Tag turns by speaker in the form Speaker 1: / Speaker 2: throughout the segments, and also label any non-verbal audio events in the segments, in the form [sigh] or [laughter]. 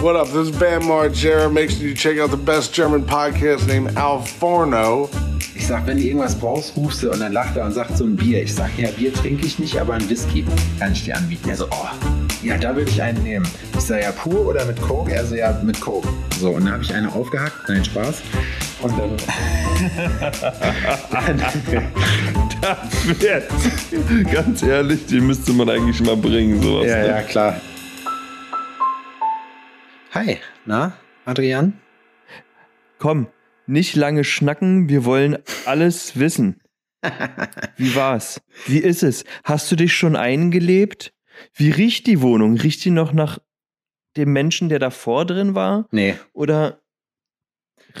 Speaker 1: What up? This is Bam Margera. Make sure you check out the best German podcast named Al Forno.
Speaker 2: Ich sag, wenn du irgendwas brauchst, rufst du und dann lacht er und sagt so ein Bier. Ich sag, ja, Bier trinke ich nicht, aber ein Whisky kann ich dir anbieten. Er so, oh, ja, da würde ich einen nehmen. Ich sag, ja, pur oder mit Coke? Er so, ja, mit Coke. So, und dann habe ich eine aufgehackt, nein, Spaß. Und dann. [laughs]
Speaker 3: das wird, [laughs] ganz ehrlich, die müsste man eigentlich mal bringen, sowas.
Speaker 2: Ja,
Speaker 3: ne?
Speaker 2: ja, klar. Hi, na, Adrian?
Speaker 3: Komm, nicht lange schnacken, wir wollen alles [laughs] wissen. Wie war's? Wie ist es? Hast du dich schon eingelebt? Wie riecht die Wohnung? Riecht die noch nach dem Menschen, der davor drin war?
Speaker 2: Nee.
Speaker 3: Oder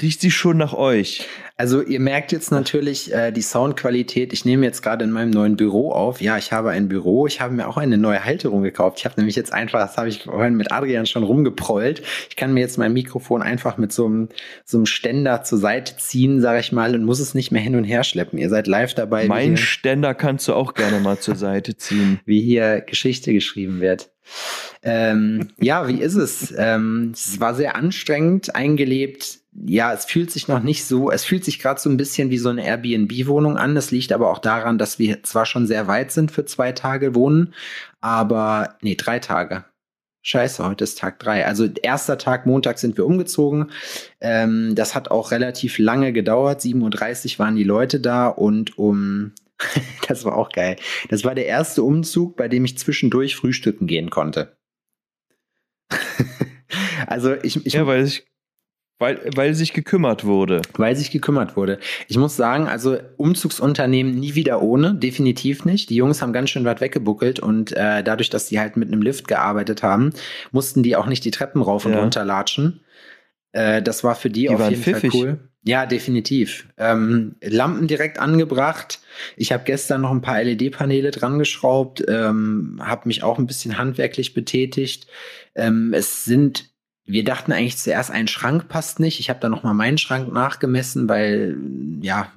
Speaker 3: riecht sie schon nach euch?
Speaker 2: Also ihr merkt jetzt natürlich äh, die Soundqualität. Ich nehme jetzt gerade in meinem neuen Büro auf. Ja, ich habe ein Büro. Ich habe mir auch eine neue Halterung gekauft. Ich habe nämlich jetzt einfach, das habe ich vorhin mit Adrian schon rumgeprollt. Ich kann mir jetzt mein Mikrofon einfach mit so einem, so einem Ständer zur Seite ziehen, sage ich mal, und muss es nicht mehr hin und her schleppen. Ihr seid live dabei.
Speaker 3: Mein Ständer kannst du auch gerne mal zur Seite ziehen. [laughs]
Speaker 2: wie hier Geschichte geschrieben wird. Ähm, ja, wie ist es? Ähm, es war sehr anstrengend, eingelebt. Ja, es fühlt sich noch nicht so, es fühlt sich gerade so ein bisschen wie so eine Airbnb-Wohnung an. Das liegt aber auch daran, dass wir zwar schon sehr weit sind für zwei Tage wohnen, aber nee, drei Tage. Scheiße, heute ist Tag drei. Also erster Tag, Montag sind wir umgezogen. Ähm, das hat auch relativ lange gedauert. 7.30 Uhr waren die Leute da und um [laughs] das war auch geil. Das war der erste Umzug, bei dem ich zwischendurch frühstücken gehen konnte. [laughs] also ich, ich
Speaker 3: Ja, weil sich, weil, weil sich gekümmert wurde.
Speaker 2: weil sich gekümmert wurde. Ich muss sagen, also Umzugsunternehmen nie wieder ohne, definitiv nicht. Die Jungs haben ganz schön weit weggebuckelt und äh, dadurch, dass die halt mit einem Lift gearbeitet haben, mussten die auch nicht die Treppen rauf und
Speaker 3: Ja.
Speaker 2: runter latschen. Äh, das war für die,
Speaker 3: Die
Speaker 2: auf jeden
Speaker 3: pfiffig.
Speaker 2: Fall cool. Ja, definitiv. Ähm, Lampen direkt angebracht. Ich habe gestern noch ein paar LED-Paneele dran geschraubt, ähm, habe mich auch ein bisschen handwerklich betätigt. Ähm, es sind wir dachten eigentlich zuerst, ein Schrank passt nicht. Ich habe dann noch mal meinen Schrank nachgemessen, weil ja,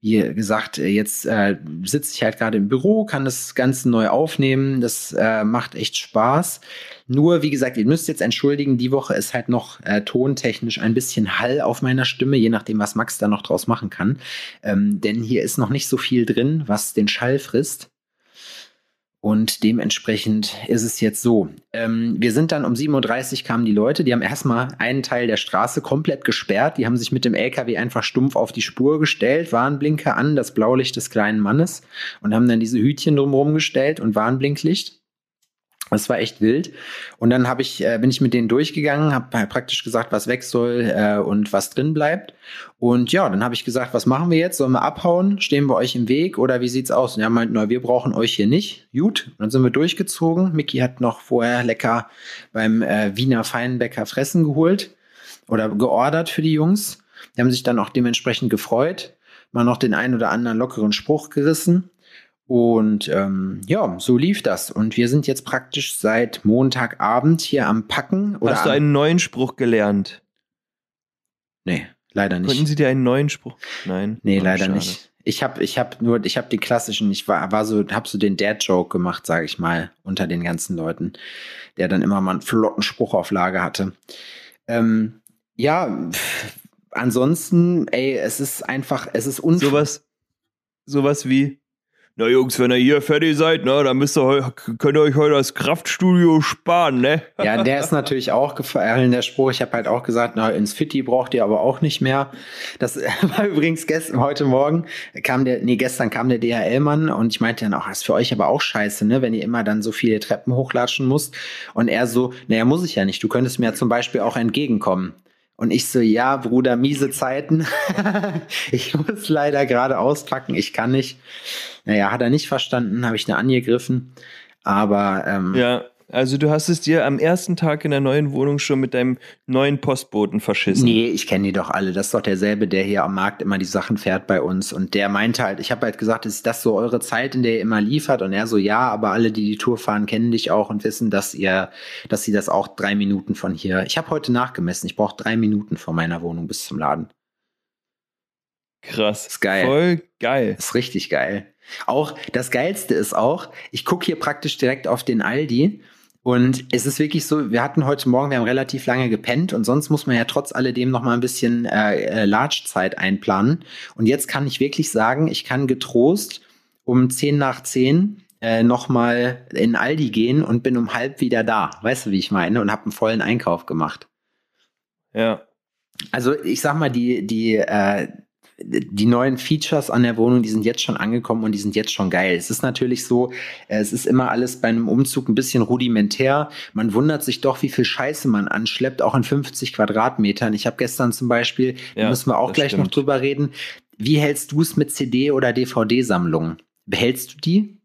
Speaker 2: wie gesagt, jetzt äh, sitze ich halt gerade im Büro, kann das Ganze neu aufnehmen. Das äh, macht echt Spaß. Nur, wie gesagt, ihr müsst jetzt entschuldigen, die Woche ist halt noch äh, tontechnisch ein bisschen Hall auf meiner Stimme, je nachdem, was Max da noch draus machen kann. Ähm, denn hier ist noch nicht so viel drin, was den Schall frisst. Und dementsprechend ist es jetzt so. Ähm, wir sind dann um 7.30 Uhr kamen die Leute, die haben erstmal einen Teil der Straße komplett gesperrt. Die haben sich mit dem LKW einfach stumpf auf die Spur gestellt, Warnblinker an, das Blaulicht des kleinen Mannes und haben dann diese Hütchen drumherum gestellt und Warnblinklicht. Das war echt wild. Und dann hab ich, äh, bin ich mit denen durchgegangen, habe praktisch gesagt, was weg soll äh, und was drin bleibt. Und ja, dann habe ich gesagt, was machen wir jetzt? Sollen wir abhauen? Stehen wir euch im Weg oder wie sieht's aus? Und er meint, na, wir brauchen euch hier nicht. Gut. Und dann sind wir durchgezogen. Mickey hat noch vorher lecker beim äh, Wiener Feinbäcker Fressen geholt oder geordert für die Jungs. Die haben sich dann auch dementsprechend gefreut. Mal noch den einen oder anderen lockeren Spruch gerissen. Und ähm, ja, so lief das. Und wir sind jetzt praktisch seit Montagabend hier am Packen. Oder
Speaker 3: Hast du einen neuen Spruch gelernt?
Speaker 2: Nee, leider nicht.
Speaker 3: Konnten sie dir einen neuen Spruch? Nein.
Speaker 2: Nee,
Speaker 3: Oh,
Speaker 2: leider
Speaker 3: schade.
Speaker 2: nicht. Ich habe ich hab nur, ich habe die klassischen, ich war, war so, hab so den Dad-Joke gemacht, sage ich mal, unter den ganzen Leuten, der dann immer mal einen flotten Spruch auf Lage hatte. Ähm, ja, pff, ansonsten, ey, es ist einfach, es ist unfair.
Speaker 3: Sowas, sowas wie, na Jungs, wenn ihr hier fertig seid, ne, dann müsst ihr, könnt ihr euch heute das Kraftstudio sparen, ne? [laughs]
Speaker 2: Ja, der ist natürlich auch gefallen, der Spruch. Ich habe halt auch gesagt, na, ins Fitti braucht ihr aber auch nicht mehr. Das [laughs] war übrigens gestern, heute Morgen kam der, nee, gestern kam der DHL-Mann und ich meinte dann auch, das ist für euch aber auch scheiße, ne, wenn ihr immer dann so viele Treppen hochlatschen musst. Und er so, naja, muss ich ja nicht. Du könntest mir ja zum Beispiel auch entgegenkommen. Und ich so, ja, Bruder, miese Zeiten. [laughs] ich muss leider gerade auspacken, ich kann nicht. Naja, hat er nicht verstanden, habe ich da angegriffen. Aber ähm,
Speaker 3: Ja, also du hast es dir am ersten Tag in der neuen Wohnung schon mit deinem neuen Postboten verschissen.
Speaker 2: Nee, ich kenne die doch alle. Das ist doch derselbe, der hier am Markt immer die Sachen fährt bei uns. Und der meinte halt, ich habe halt gesagt, ist das so eure Zeit, in der ihr immer liefert? Und er so, ja, aber alle, die die Tour fahren, kennen dich auch und wissen, dass ihr, dass sie das auch drei Minuten von hier. Ich habe heute nachgemessen. Ich brauche drei Minuten von meiner Wohnung bis zum Laden.
Speaker 3: Krass.
Speaker 2: Ist geil.
Speaker 3: Voll geil.
Speaker 2: Ist richtig geil. Auch das Geilste ist auch, ich gucke hier praktisch direkt auf den Aldi Und es ist wirklich so, wir hatten heute Morgen, wir haben relativ lange gepennt und sonst muss man ja trotz alledem noch mal ein bisschen äh, äh, Large-Zeit einplanen. Und jetzt kann ich wirklich sagen, ich kann getrost um 10 nach 10 äh, noch mal in Aldi gehen und bin um halb wieder da. Weißt du, wie ich meine? Und habe einen vollen Einkauf gemacht.
Speaker 3: Ja.
Speaker 2: Also ich sag mal, die, die, äh, die neuen Features an der Wohnung, die sind jetzt schon angekommen und die sind jetzt schon geil. Es ist natürlich so, es ist immer alles bei einem Umzug ein bisschen rudimentär. Man wundert sich doch, wie viel Scheiße man anschleppt, auch in 50 Quadratmetern. Ich habe gestern zum Beispiel, ja, da müssen wir auch gleich stimmt. noch drüber reden. Wie hältst du es mit CD- oder DVD-Sammlungen? Behältst du die?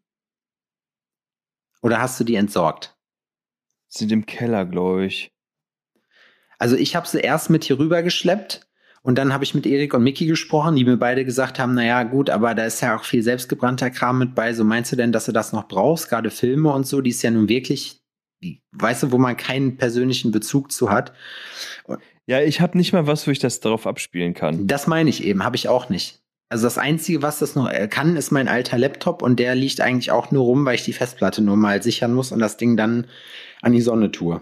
Speaker 2: Oder hast du die entsorgt?
Speaker 3: Sind im Keller, glaube ich.
Speaker 2: Also ich habe sie erst mit hier rüber geschleppt und dann habe ich mit Erik und Mickey gesprochen, die mir beide gesagt haben, naja, gut, aber da ist ja auch viel selbstgebrannter Kram mit bei. So meinst du denn, dass du das noch brauchst? Gerade Filme und so, die ist ja nun wirklich, weißt du, wo man keinen persönlichen Bezug zu hat.
Speaker 3: ja, ich habe nicht mal was, wo ich das darauf abspielen kann.
Speaker 2: Das meine ich eben, habe ich auch nicht. Also das Einzige, was das noch kann, ist mein alter Laptop und der liegt eigentlich auch nur rum, weil ich die Festplatte nur mal sichern muss und das Ding dann an die Sonne tue.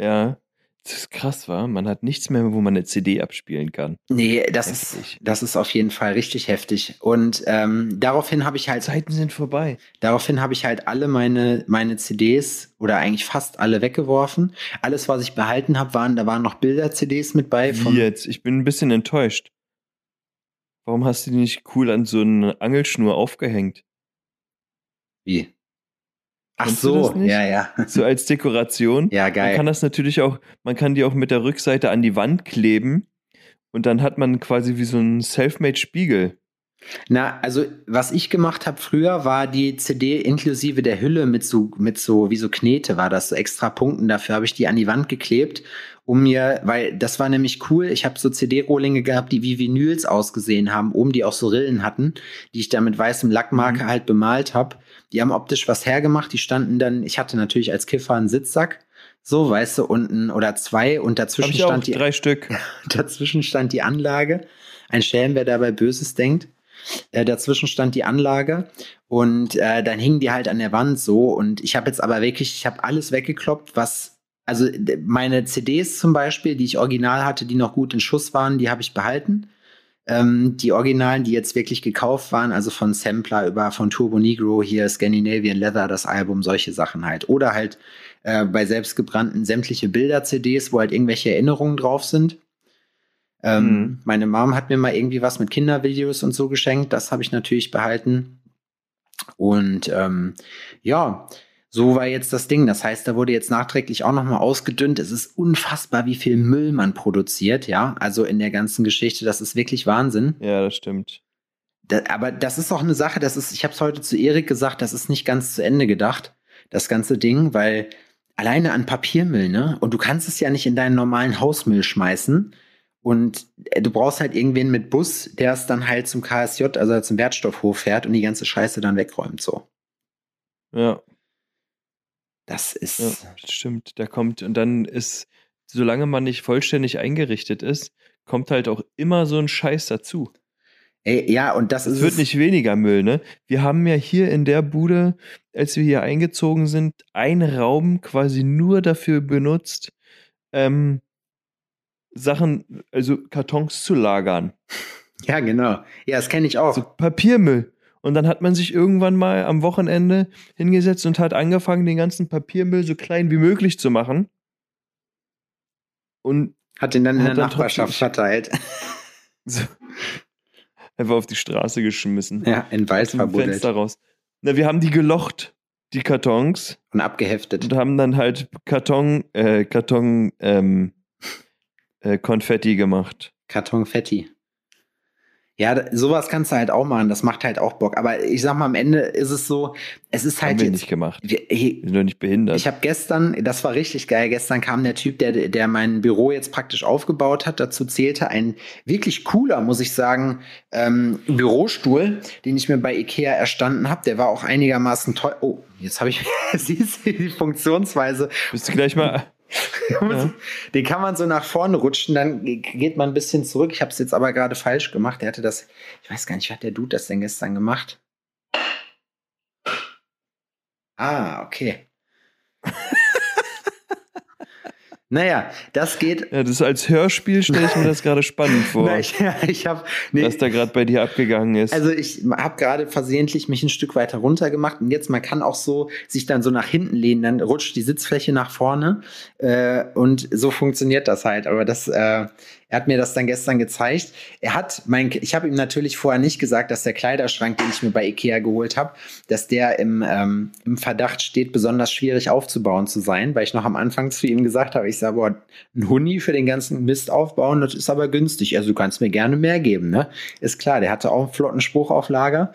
Speaker 3: Ja, das ist krass, war. Man hat nichts mehr, wo man eine CD abspielen kann.
Speaker 2: Nee, das ist, das ist auf jeden Fall richtig heftig. Und ähm, daraufhin habe ich halt.
Speaker 3: Zeiten sind vorbei.
Speaker 2: Daraufhin habe ich halt alle meine, meine CDs oder eigentlich fast alle weggeworfen. Alles, was ich behalten habe, waren, da waren noch Bilder-CDs mit bei.
Speaker 3: Wie jetzt? Ich bin ein bisschen enttäuscht. Warum hast du die nicht cool an so eine Angelschnur aufgehängt?
Speaker 2: Wie? Ach so, ja, ja. [laughs]
Speaker 3: So als Dekoration.
Speaker 2: Ja, geil.
Speaker 3: Man kann das natürlich auch, man kann die auch mit der Rückseite an die Wand kleben und dann hat man quasi wie so einen Selfmade-Spiegel.
Speaker 2: Na, also was ich gemacht habe früher, war die CD inklusive der Hülle mit so, mit so, wie so Knete war das, so extra Punkten. Dafür habe ich die an die Wand geklebt, um mir, weil das war nämlich cool. Ich habe so CD-Rohlinge gehabt, die wie Vinyls ausgesehen haben, oben die auch so Rillen hatten, die ich da mit weißem Lackmarker mhm. halt bemalt habe. Die haben optisch was hergemacht. Die standen dann, ich hatte natürlich als Kiffer einen Sitzsack. So, weißt du, unten oder zwei und dazwischen stand die.
Speaker 3: Drei Stück. [laughs]
Speaker 2: dazwischen stand die Anlage. Ein Schelm, wer dabei Böses denkt. Äh, dazwischen stand die Anlage und äh, dann hingen die halt an der Wand so. Und ich habe jetzt aber wirklich, ich habe alles weggekloppt, was also meine CDs zum Beispiel, die ich original hatte, die noch gut in Schuss waren, die habe ich behalten. Ähm, die Originalen, die jetzt wirklich gekauft waren, also von Sampler über von Turbo Negro hier Scandinavian Leather, das Album, solche Sachen halt. Oder halt äh, bei selbstgebrannten sämtliche Bilder-CDs, wo halt irgendwelche Erinnerungen drauf sind. Ähm, mhm. Meine Mom hat mir mal irgendwie was mit Kindervideos und so geschenkt. Das habe ich natürlich behalten. Und ähm, ja, so war jetzt das Ding. Das heißt, da wurde jetzt nachträglich auch nochmal ausgedünnt. Es ist unfassbar, wie viel Müll man produziert, ja. Also in der ganzen Geschichte, das ist wirklich Wahnsinn.
Speaker 3: Ja, das stimmt.
Speaker 2: Da, aber das ist auch eine Sache, das ist, ich habe es heute zu Erik gesagt, das ist nicht ganz zu Ende gedacht, das ganze Ding, weil alleine an Papiermüll, ne? Und du kannst es ja nicht in deinen normalen Hausmüll schmeißen. Und äh, du brauchst halt irgendwen mit Bus, der es dann halt zum KSJ, also zum Wertstoffhof fährt und die ganze Scheiße dann wegräumt, so.
Speaker 3: Ja.
Speaker 2: Das ist.
Speaker 3: Ja, stimmt. Da kommt, und dann ist, solange man nicht vollständig eingerichtet ist, kommt halt auch immer so ein Scheiß dazu.
Speaker 2: Ey, ja, und das ist.
Speaker 3: Es wird nicht weniger Müll, ne? Wir haben ja hier in der Bude, als wir hier eingezogen sind, einen Raum quasi nur dafür benutzt, ähm, Sachen, also Kartons zu lagern.
Speaker 2: Ja, genau. Ja, das kenne ich auch. So
Speaker 3: Papiermüll. Und dann hat man sich irgendwann mal am Wochenende hingesetzt und hat angefangen, den ganzen Papiermüll so klein wie möglich zu machen. Und
Speaker 2: hat den dann in der Nachbarschaft verteilt. [laughs]
Speaker 3: So, einfach auf die Straße geschmissen.
Speaker 2: Ja, in Wald verbuddelt.
Speaker 3: Fenster raus. Na, wir haben die gelocht, die Kartons.
Speaker 2: Und abgeheftet.
Speaker 3: Und haben dann halt Karton, äh, Karton, ähm, äh, Konfetti gemacht.
Speaker 2: Kartonfetti. Ja, sowas kannst du halt auch machen, das macht halt auch Bock. Aber ich sag mal, am Ende ist es so, es ist halt.
Speaker 3: Haben wir nicht gemacht. Wir, wir sind doch nicht behindert.
Speaker 2: Ich habe gestern, das war richtig geil, gestern kam der Typ, der, der mein Büro jetzt praktisch aufgebaut hat. Dazu zählte ein wirklich cooler, muss ich sagen, ähm, Bürostuhl, den ich mir bei Ikea erstanden habe. Der war auch einigermaßen toll. Oh, jetzt habe ich, [laughs] siehst du die Funktionsweise.
Speaker 3: Bist du gleich mal [laughs]
Speaker 2: ja. Den kann man so nach vorne rutschen, dann geht man ein bisschen zurück. Ich habe es jetzt aber gerade falsch gemacht. Der hatte das, ich weiß gar nicht, wie hat der Dude das denn gestern gemacht? Ah, okay. [laughs] Naja, das geht.
Speaker 3: Ja, das als Hörspiel stelle ich mir das gerade spannend [laughs] vor.
Speaker 2: Na, ich, ich hab,
Speaker 3: nee, was da gerade bei dir abgegangen ist.
Speaker 2: Also ich habe gerade versehentlich mich ein Stück weiter runter gemacht und jetzt man kann auch so sich dann so nach hinten lehnen, dann rutscht die Sitzfläche nach vorne äh, und so funktioniert das halt. Aber das äh, er hat mir das dann gestern gezeigt. Er hat mein, ich habe ihm natürlich vorher nicht gesagt, dass der Kleiderschrank, den ich mir bei Ikea geholt habe, dass der im, ähm, im Verdacht steht, besonders schwierig aufzubauen zu sein, weil ich noch am Anfang zu ihm gesagt habe, ich sage, boah, ein Huni für den ganzen Mist aufbauen, das ist aber günstig. Also du kannst mir gerne mehr geben, ne? Ist klar, der hatte auch einen flotten Spruch auf Lager.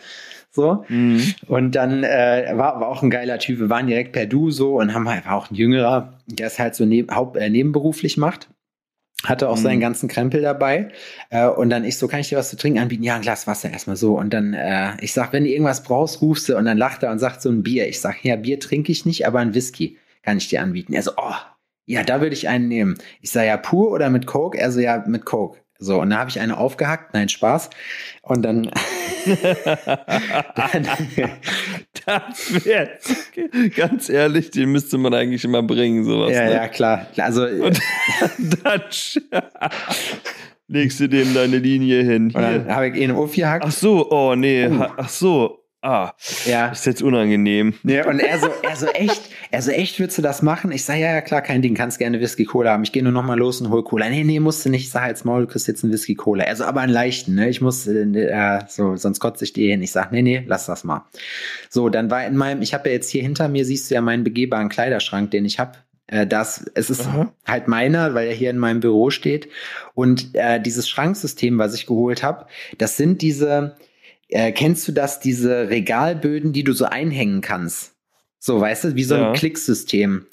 Speaker 2: So. Mhm. Und dann äh, war, war auch ein geiler Typ. Wir waren direkt per Du so und haben halt auch ein jüngerer, der es halt so neb, haupt, äh, nebenberuflich macht hatte auch mhm. seinen ganzen Krempel dabei. Äh, und dann ich so, kann ich dir was zu trinken anbieten? Ja, ein Glas Wasser erstmal so. Und dann, äh, ich sag, wenn du irgendwas brauchst, rufst du. Und dann lacht er und sagt so ein Bier. Ich sag, ja, Bier trinke ich nicht, aber ein Whisky kann ich dir anbieten. Er so, oh, ja, da würde ich einen nehmen. Ich sag, ja, pur oder mit Coke? Er so, ja, mit Coke. So, und da habe ich eine aufgehackt, nein, Spaß. Und dann. [laughs] [laughs]
Speaker 3: dann wäre [laughs] ganz ehrlich, den müsste man eigentlich immer bringen, sowas.
Speaker 2: Ja,
Speaker 3: ne?
Speaker 2: ja, klar. Also. Und [laughs]
Speaker 3: dann legst du dem deine Linie hin.
Speaker 2: Dann habe ich ihn aufgehackt.
Speaker 3: Ach so, oh nee, oh. ach so, Ah, ja. ist jetzt unangenehm.
Speaker 2: Ja, und er so, er so echt, er so echt, würdest du das machen? Ich sage, ja, ja, klar, kein Ding, kannst gerne Whisky Cola haben. Ich gehe nur noch mal los und hol Cola. Nee, nee, musst du nicht. Ich sage jetzt mal, du kriegst jetzt einen Whisky Cola. Also, aber einen leichten, ne? Ich muss, äh, so, sonst kotze ich dir hin. Ich sage, nee, nee, lass das mal. So, dann war in meinem, ich habe ja jetzt hier hinter mir, siehst du ja meinen begehbaren Kleiderschrank, den ich habe. Äh, das, es ist Aha. halt meiner, weil er hier in meinem Büro steht. Und äh, dieses Schranksystem, was ich geholt habe, das sind diese, äh, kennst du das, diese Regalböden, die du so einhängen kannst? So, weißt du, wie so ein ja. Klicksystem.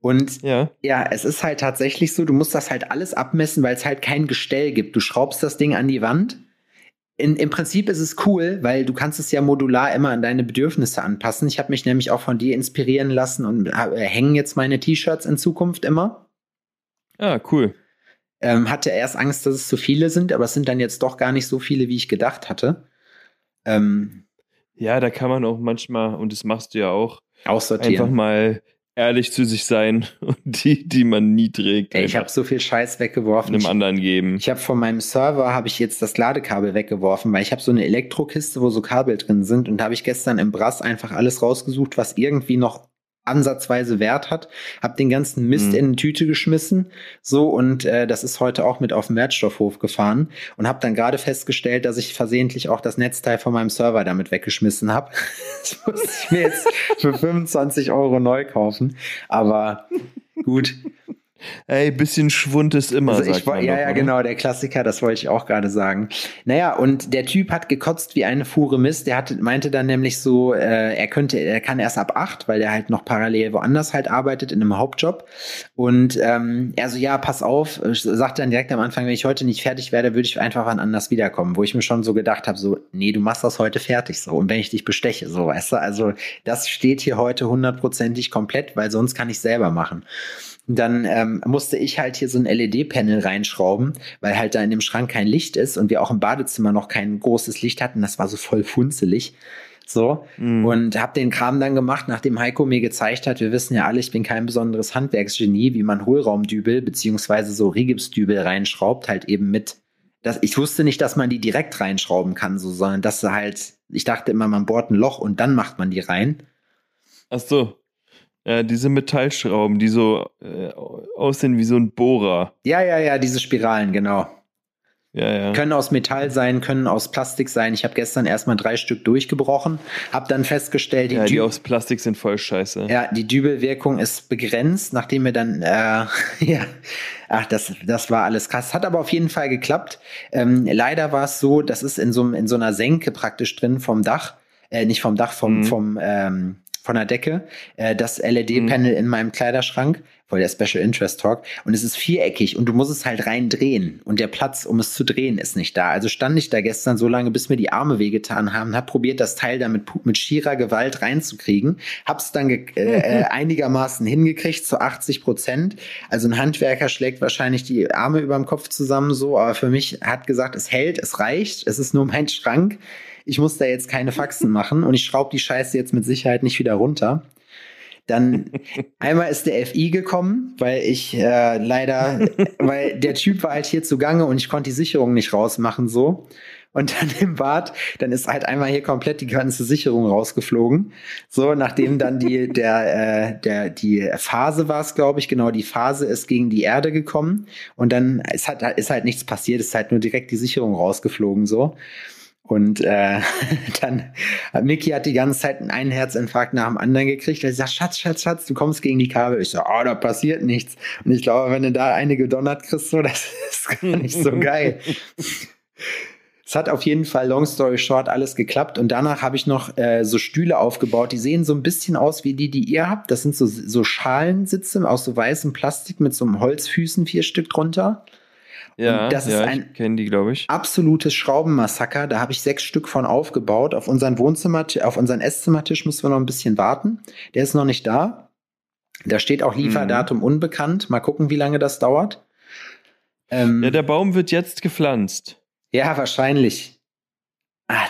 Speaker 2: Und ja. ja, es ist halt tatsächlich so, du musst das halt alles abmessen, weil es halt kein Gestell gibt. Du schraubst das Ding an die Wand. In, Im Prinzip ist es cool, weil du kannst es ja modular immer an deine Bedürfnisse anpassen. Ich habe mich nämlich auch von dir inspirieren lassen und äh, hängen jetzt meine T-Shirts in Zukunft immer.
Speaker 3: Ah, cool.
Speaker 2: Ähm, hatte erst Angst, dass es zu viele sind, aber es sind dann jetzt doch gar nicht so viele, wie ich gedacht hatte.
Speaker 3: Ähm, ja, da kann man auch manchmal, und das machst du ja auch, einfach mal ehrlich zu sich sein [laughs] und die, die man nie trägt.
Speaker 2: Ey, ich habe so viel Scheiß weggeworfen.
Speaker 3: Einem anderen geben.
Speaker 2: Ich habe von meinem Server habe ich jetzt das Ladekabel weggeworfen, weil ich habe so eine Elektrokiste, wo so Kabel drin sind und da habe ich gestern im Brass einfach alles rausgesucht, was irgendwie noch ansatzweise Wert hat, habe den ganzen Mist mhm. in eine Tüte geschmissen, so und äh, das ist heute auch mit auf den Wertstoffhof gefahren und habe dann gerade festgestellt, dass ich versehentlich auch das Netzteil von meinem Server damit weggeschmissen habe. [laughs] das muss ich mir jetzt für 25 Euro neu kaufen, aber gut.
Speaker 3: Ey, bisschen Schwund ist immer. Also
Speaker 2: ich, ja, ja, genau, der Klassiker, das wollte ich auch gerade sagen. Naja, und der Typ hat gekotzt wie eine Fuhre Mist. Der hat, meinte dann nämlich so, äh, er könnte, er kann erst ab acht, weil der halt noch parallel woanders halt arbeitet in einem Hauptjob. Und ähm, er so, ja, pass auf, sagt dann direkt am Anfang, wenn ich heute nicht fertig werde, würde ich einfach wann anders wiederkommen. Wo ich mir schon so gedacht habe, so, nee, du machst das heute fertig so. Und wenn ich dich besteche, so, weißt du, also das steht hier heute hundertprozentig komplett, weil sonst kann ich selber machen dann ähm, musste ich halt hier so ein LED-Panel reinschrauben, weil halt da in dem Schrank kein Licht ist und wir auch im Badezimmer noch kein großes Licht hatten. Das war so voll funzelig. So. Mm. Und hab den Kram dann gemacht, nachdem Heiko mir gezeigt hat, wir wissen ja alle, ich bin kein besonderes Handwerksgenie, wie man Hohlraumdübel beziehungsweise so Rigipsdübel reinschraubt, halt eben mit. Das, ich wusste nicht, dass man die direkt reinschrauben kann, so, sondern dass sie halt, ich dachte immer, man bohrt ein Loch und dann macht man die rein.
Speaker 3: Ach so. Ja, diese Metallschrauben, die so äh, aussehen wie so ein Bohrer.
Speaker 2: Ja, ja, ja, diese Spiralen, genau.
Speaker 3: Ja, ja.
Speaker 2: Können aus Metall sein, können aus Plastik sein. Ich habe gestern erstmal drei Stück durchgebrochen, habe dann festgestellt,
Speaker 3: die, ja, die aus Plastik sind voll scheiße.
Speaker 2: Ja, die Dübelwirkung ist begrenzt, nachdem wir dann, äh, [laughs] ja, ach, das, das war alles krass. Hat aber auf jeden Fall geklappt. Ähm, leider war es so, das ist in so, in so einer Senke praktisch drin vom Dach, äh, nicht vom Dach, vom, mhm. vom ähm, von der Decke, äh, das LED-Panel mhm. in meinem Kleiderschrank, voll der Special Interest Talk, und es ist viereckig und du musst es halt rein drehen und der Platz, um es zu drehen, ist nicht da. Also stand ich da gestern so lange, bis mir die Arme wehgetan haben, hab probiert, das Teil damit mit schierer Gewalt reinzukriegen, hab's dann äh, äh, [laughs] einigermaßen hingekriegt zu 80 Prozent. Also ein Handwerker schlägt wahrscheinlich die Arme über dem Kopf zusammen so, aber für mich hat gesagt, es hält, es reicht, es ist nur mein Schrank. Ich muss da jetzt keine Faxen [laughs] machen. Und ich schraube die Scheiße jetzt mit Sicherheit nicht wieder runter. Dann einmal ist der FI gekommen, weil ich äh, leider, weil der Typ war halt hier zugange und ich konnte die Sicherung nicht rausmachen so. Und dann im Bad, dann ist halt einmal hier komplett die ganze Sicherung rausgeflogen. So, nachdem dann die, der, äh, der, die Phase war es, glaube ich, genau, die Phase ist gegen die Erde gekommen. Und dann ist halt, ist halt nichts passiert, ist halt nur direkt die Sicherung rausgeflogen, so. Und äh, [laughs] dann Mickey hat die ganze Zeit einen Herzinfarkt nach dem anderen gekriegt. Er sagt, Schatz, Schatz, Schatz, du kommst gegen die Kabel. Ich so, oh, da passiert nichts. Und ich glaube, wenn du da eine gedonnert kriegst, so, [laughs] das ist gar nicht so geil. Es hat auf jeden Fall, long story short, alles geklappt. Und danach habe ich noch äh, so Stühle aufgebaut. Die sehen so ein bisschen aus wie die, die ihr habt. Das sind so, so Schalensitze aus so weißem Plastik mit so einem Holzfüßen, vier Stück drunter.
Speaker 3: Ja,
Speaker 2: Und das
Speaker 3: ja,
Speaker 2: ist ein
Speaker 3: ich die, glaube ich.
Speaker 2: absolutes Schraubenmassaker. Da habe ich sechs Stück von aufgebaut. Auf unseren Wohnzimmer, auf unseren Esszimmertisch müssen wir noch ein bisschen warten. Der ist noch nicht da. Da steht auch Lieferdatum unbekannt. Mal gucken, wie lange das dauert. Ähm,
Speaker 3: Ja, der Baum wird jetzt gepflanzt.
Speaker 2: ja, wahrscheinlich. Ah,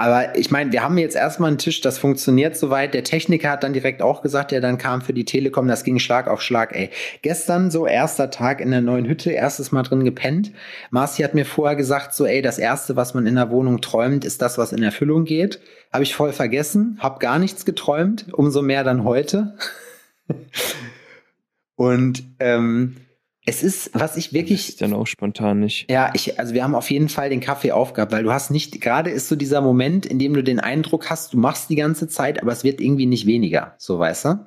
Speaker 2: aber ich meine, wir haben jetzt erstmal einen Tisch, das funktioniert soweit. Der Techniker hat dann direkt auch gesagt, der dann kam für die Telekom, das ging Schlag auf Schlag, ey. Gestern so erster Tag in der neuen Hütte, erstes Mal drin gepennt. Marci hat mir vorher gesagt, so, ey, das erste, was man in der Wohnung träumt, ist das, was in Erfüllung geht. Habe ich voll vergessen, hab gar nichts geträumt, umso mehr dann heute. [laughs] Und ähm, es ist, was ich
Speaker 3: Das
Speaker 2: wirklich
Speaker 3: ist dann auch spontan nicht.
Speaker 2: ja, ich, also wir haben auf jeden Fall den Kaffee aufgehabt, weil du hast nicht, gerade ist so dieser Moment, in dem du den Eindruck hast, du machst die ganze Zeit, aber es wird irgendwie nicht weniger, so weißt du?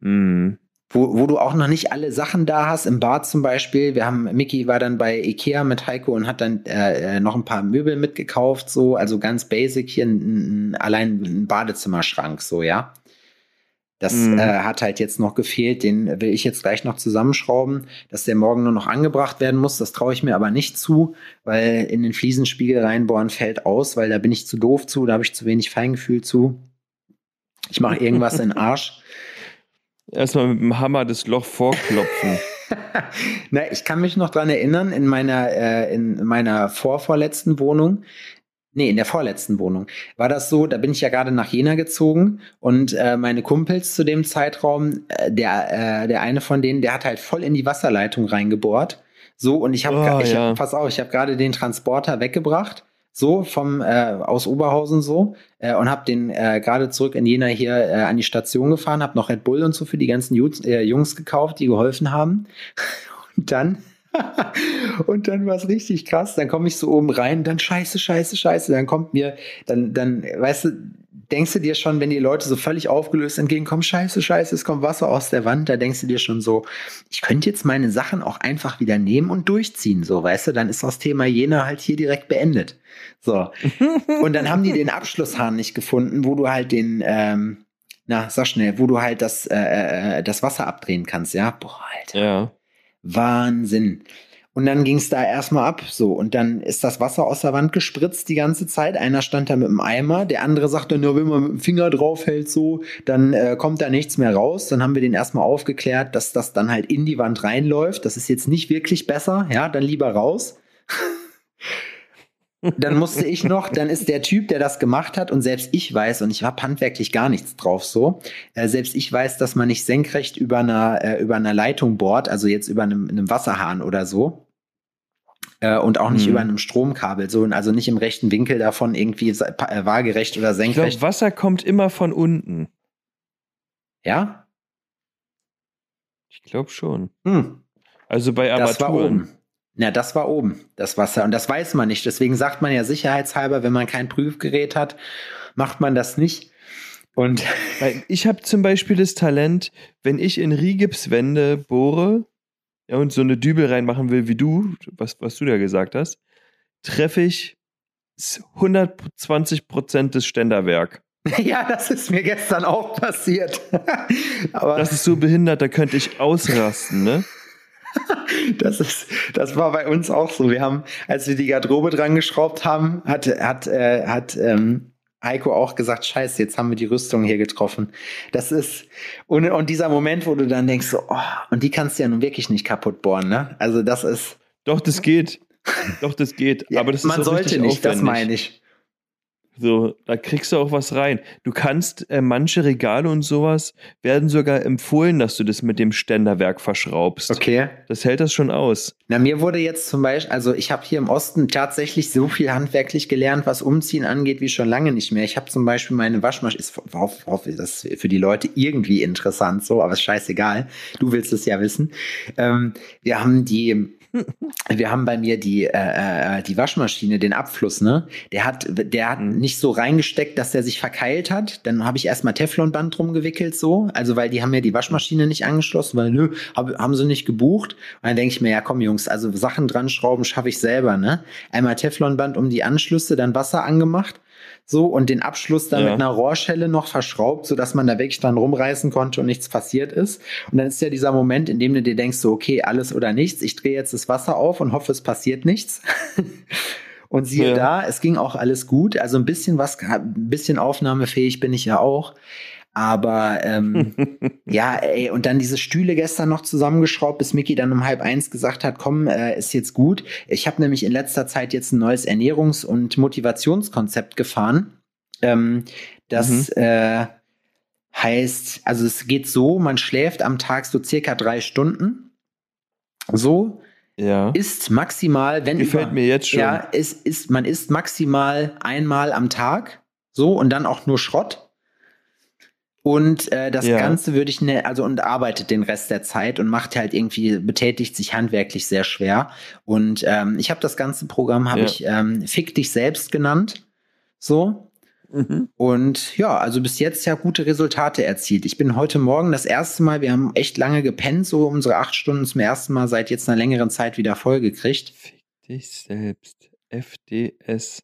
Speaker 3: Mhm.
Speaker 2: Wo, wo du auch noch nicht alle Sachen da hast, im Bad zum Beispiel. Wir haben, Mickey war dann bei Ikea mit Heiko und hat dann äh, äh, noch ein paar Möbel mitgekauft, so, also ganz basic hier, ein, ein, allein ein Badezimmerschrank, so, ja. Das
Speaker 3: Mhm.
Speaker 2: äh, hat halt jetzt noch gefehlt, den will ich jetzt gleich noch zusammenschrauben, dass der morgen nur noch angebracht werden muss. Das traue ich mir aber nicht zu, weil in den Fliesenspiegel reinbohren fällt aus, weil da bin ich zu doof zu, da habe ich zu wenig Feingefühl zu. Ich mache irgendwas in den [laughs] Arsch.
Speaker 3: Erstmal mit dem Hammer das Loch vorklopfen. [laughs]
Speaker 2: Na, ich kann mich noch dran erinnern, in meiner, äh, in meiner vorvorletzten Wohnung, nee, in der vorletzten Wohnung, war das so, da bin ich ja gerade nach Jena gezogen und äh, meine Kumpels zu dem Zeitraum, äh, der, äh, der eine von denen, der hat halt voll in die Wasserleitung reingebohrt. So, und ich habe,
Speaker 3: Oh,
Speaker 2: ich
Speaker 3: ja.
Speaker 2: hab, pass auf, ich habe gerade den Transporter weggebracht, so vom äh, aus Oberhausen so äh, und habe den äh, gerade zurück in Jena hier äh, an die Station gefahren, habe noch Red Bull und so für die ganzen Jungs, äh, Jungs gekauft, die geholfen haben. [laughs] Und dann [laughs] und dann war es richtig krass. Dann komme ich so oben rein, dann scheiße, scheiße, scheiße. Dann kommt mir, dann, dann, weißt du, denkst du dir schon, wenn die Leute so völlig aufgelöst entgegenkommen, scheiße, scheiße, es kommt Wasser aus der Wand, da denkst du dir schon so, ich könnte jetzt meine Sachen auch einfach wieder nehmen und durchziehen, so, weißt du, dann ist das Thema Jena halt hier direkt beendet. So. [laughs] Und dann haben die den Abschlusshahn nicht gefunden, wo du halt den, ähm, na, sag schnell, wo du halt das, äh, äh, das Wasser abdrehen kannst, ja? Boah, Alter.
Speaker 3: ja.
Speaker 2: Wahnsinn. Und dann ging es da erstmal ab, so. Und dann ist das Wasser aus der Wand gespritzt die ganze Zeit. Einer stand da mit dem Eimer, der andere sagt dann, ja, wenn man mit dem Finger draufhält, so, dann äh, kommt da nichts mehr raus. Dann haben wir den erstmal aufgeklärt, dass das dann halt in die Wand reinläuft. Das ist jetzt nicht wirklich besser, ja, dann lieber raus. [laughs] dann musste ich noch, dann ist der Typ, der das gemacht hat, und selbst ich weiß, und ich habe handwerklich gar nichts drauf so, äh, selbst ich weiß, dass man nicht senkrecht über einer, äh, über einer Leitung bohrt, also jetzt über einem, einem Wasserhahn oder so. Äh, und auch nicht
Speaker 3: Hm.
Speaker 2: über einem Stromkabel, so, also nicht im rechten Winkel davon irgendwie äh, waagerecht oder
Speaker 3: Ich glaube,
Speaker 2: senkrecht.
Speaker 3: Wasser kommt immer von unten.
Speaker 2: ja?
Speaker 3: Ich glaube schon.
Speaker 2: Hm.
Speaker 3: Also bei Armaturen.
Speaker 2: Na, das war oben, das Wasser. Und das weiß man nicht. Deswegen sagt man ja sicherheitshalber, wenn man kein Prüfgerät hat, macht man das nicht. Und [laughs]
Speaker 3: ich habe zum Beispiel das Talent, wenn ich in Rigipswände bohre ja, und so eine Dübel reinmachen will wie du, was, was du da gesagt hast, treffe ich 120 Prozent des Ständerwerk. [laughs]
Speaker 2: ja, das ist mir gestern auch passiert. [laughs] Aber
Speaker 3: Das ist so behindert, da könnte ich ausrasten, ne? [laughs]
Speaker 2: Das ist, das war bei uns auch so. Wir haben, als wir die Garderobe dran geschraubt haben, hat, hat, äh, hat ähm, Heiko auch gesagt, scheiße, jetzt haben wir die Rüstung hier getroffen. Das ist, und, und dieser Moment, wo du dann denkst, so, oh, und die kannst du ja nun wirklich nicht kaputt bohren, ne? Also das ist,
Speaker 3: Doch, das geht. Doch, das geht.
Speaker 2: ja,
Speaker 3: Aber das ist
Speaker 2: man sollte nicht, das
Speaker 3: aufwendig.
Speaker 2: meine ich.
Speaker 3: So, da kriegst du auch was rein. Du kannst, äh, manche Regale und sowas werden sogar empfohlen, dass du das mit dem Ständerwerk verschraubst.
Speaker 2: Okay.
Speaker 3: Das hält das schon aus.
Speaker 2: Na, mir wurde jetzt zum Beispiel, also ich habe hier im Osten tatsächlich so viel handwerklich gelernt, was Umziehen angeht, wie schon lange nicht mehr. Ich habe zum Beispiel meine Waschmaschine, ist hoffe, hoffe, das ist für die Leute irgendwie interessant so, aber ist scheißegal. Du willst es ja wissen. Ähm, wir haben die wir haben bei mir die, äh, äh, die Waschmaschine, den Abfluss, ne? Der hat, der hat nicht so reingesteckt, dass der sich verkeilt hat. Dann habe ich erstmal Teflonband drum gewickelt, so. Also, weil die haben ja die Waschmaschine nicht angeschlossen, weil, nö, hab, haben sie nicht gebucht. Und dann denke ich mir, ja komm, Jungs, also Sachen dran schrauben schaffe ich selber, ne? Einmal Teflonband um die Anschlüsse, dann Wasser angemacht so und den Abschluss dann ja. mit einer Rohrschelle noch verschraubt, so dass man da wirklich dran rumreißen konnte und nichts passiert ist. Und dann ist ja dieser Moment, in dem du dir denkst, so okay, alles oder nichts. Ich drehe jetzt das Wasser auf und hoffe, es passiert nichts. [laughs] und siehe ja. da, es ging auch alles gut. Also ein bisschen was, ein bisschen aufnahmefähig bin ich ja auch. Aber ähm, [laughs] ja, ey, und dann diese Stühle gestern noch zusammengeschraubt, bis Mickey dann um halb eins gesagt hat, komm, äh, ist jetzt gut. Ich habe nämlich in letzter Zeit jetzt ein neues Ernährungs- und Motivationskonzept gefahren. Ähm, das mhm. äh, heißt, also es geht so, man schläft am Tag so circa drei Stunden. So. Ja. Ist maximal, wenn
Speaker 3: gefällt über, mir jetzt schon.
Speaker 2: Ja, ist, ist man isst maximal einmal am Tag, so und dann auch nur Schrott. Und äh, das ja. Ganze würde ich, ne, also und arbeitet den Rest der Zeit und macht halt irgendwie, betätigt sich handwerklich sehr schwer. Und ähm, ich habe das ganze Programm, habe ja. ich ähm, Fick dich selbst genannt. So. Mhm. Und ja, also bis jetzt ja gute Resultate erzielt. Ich bin heute Morgen das erste Mal, wir haben echt lange gepennt, so unsere acht Stunden zum ersten Mal seit jetzt einer längeren Zeit wieder vollgekriegt.
Speaker 3: Fick dich selbst. FDS.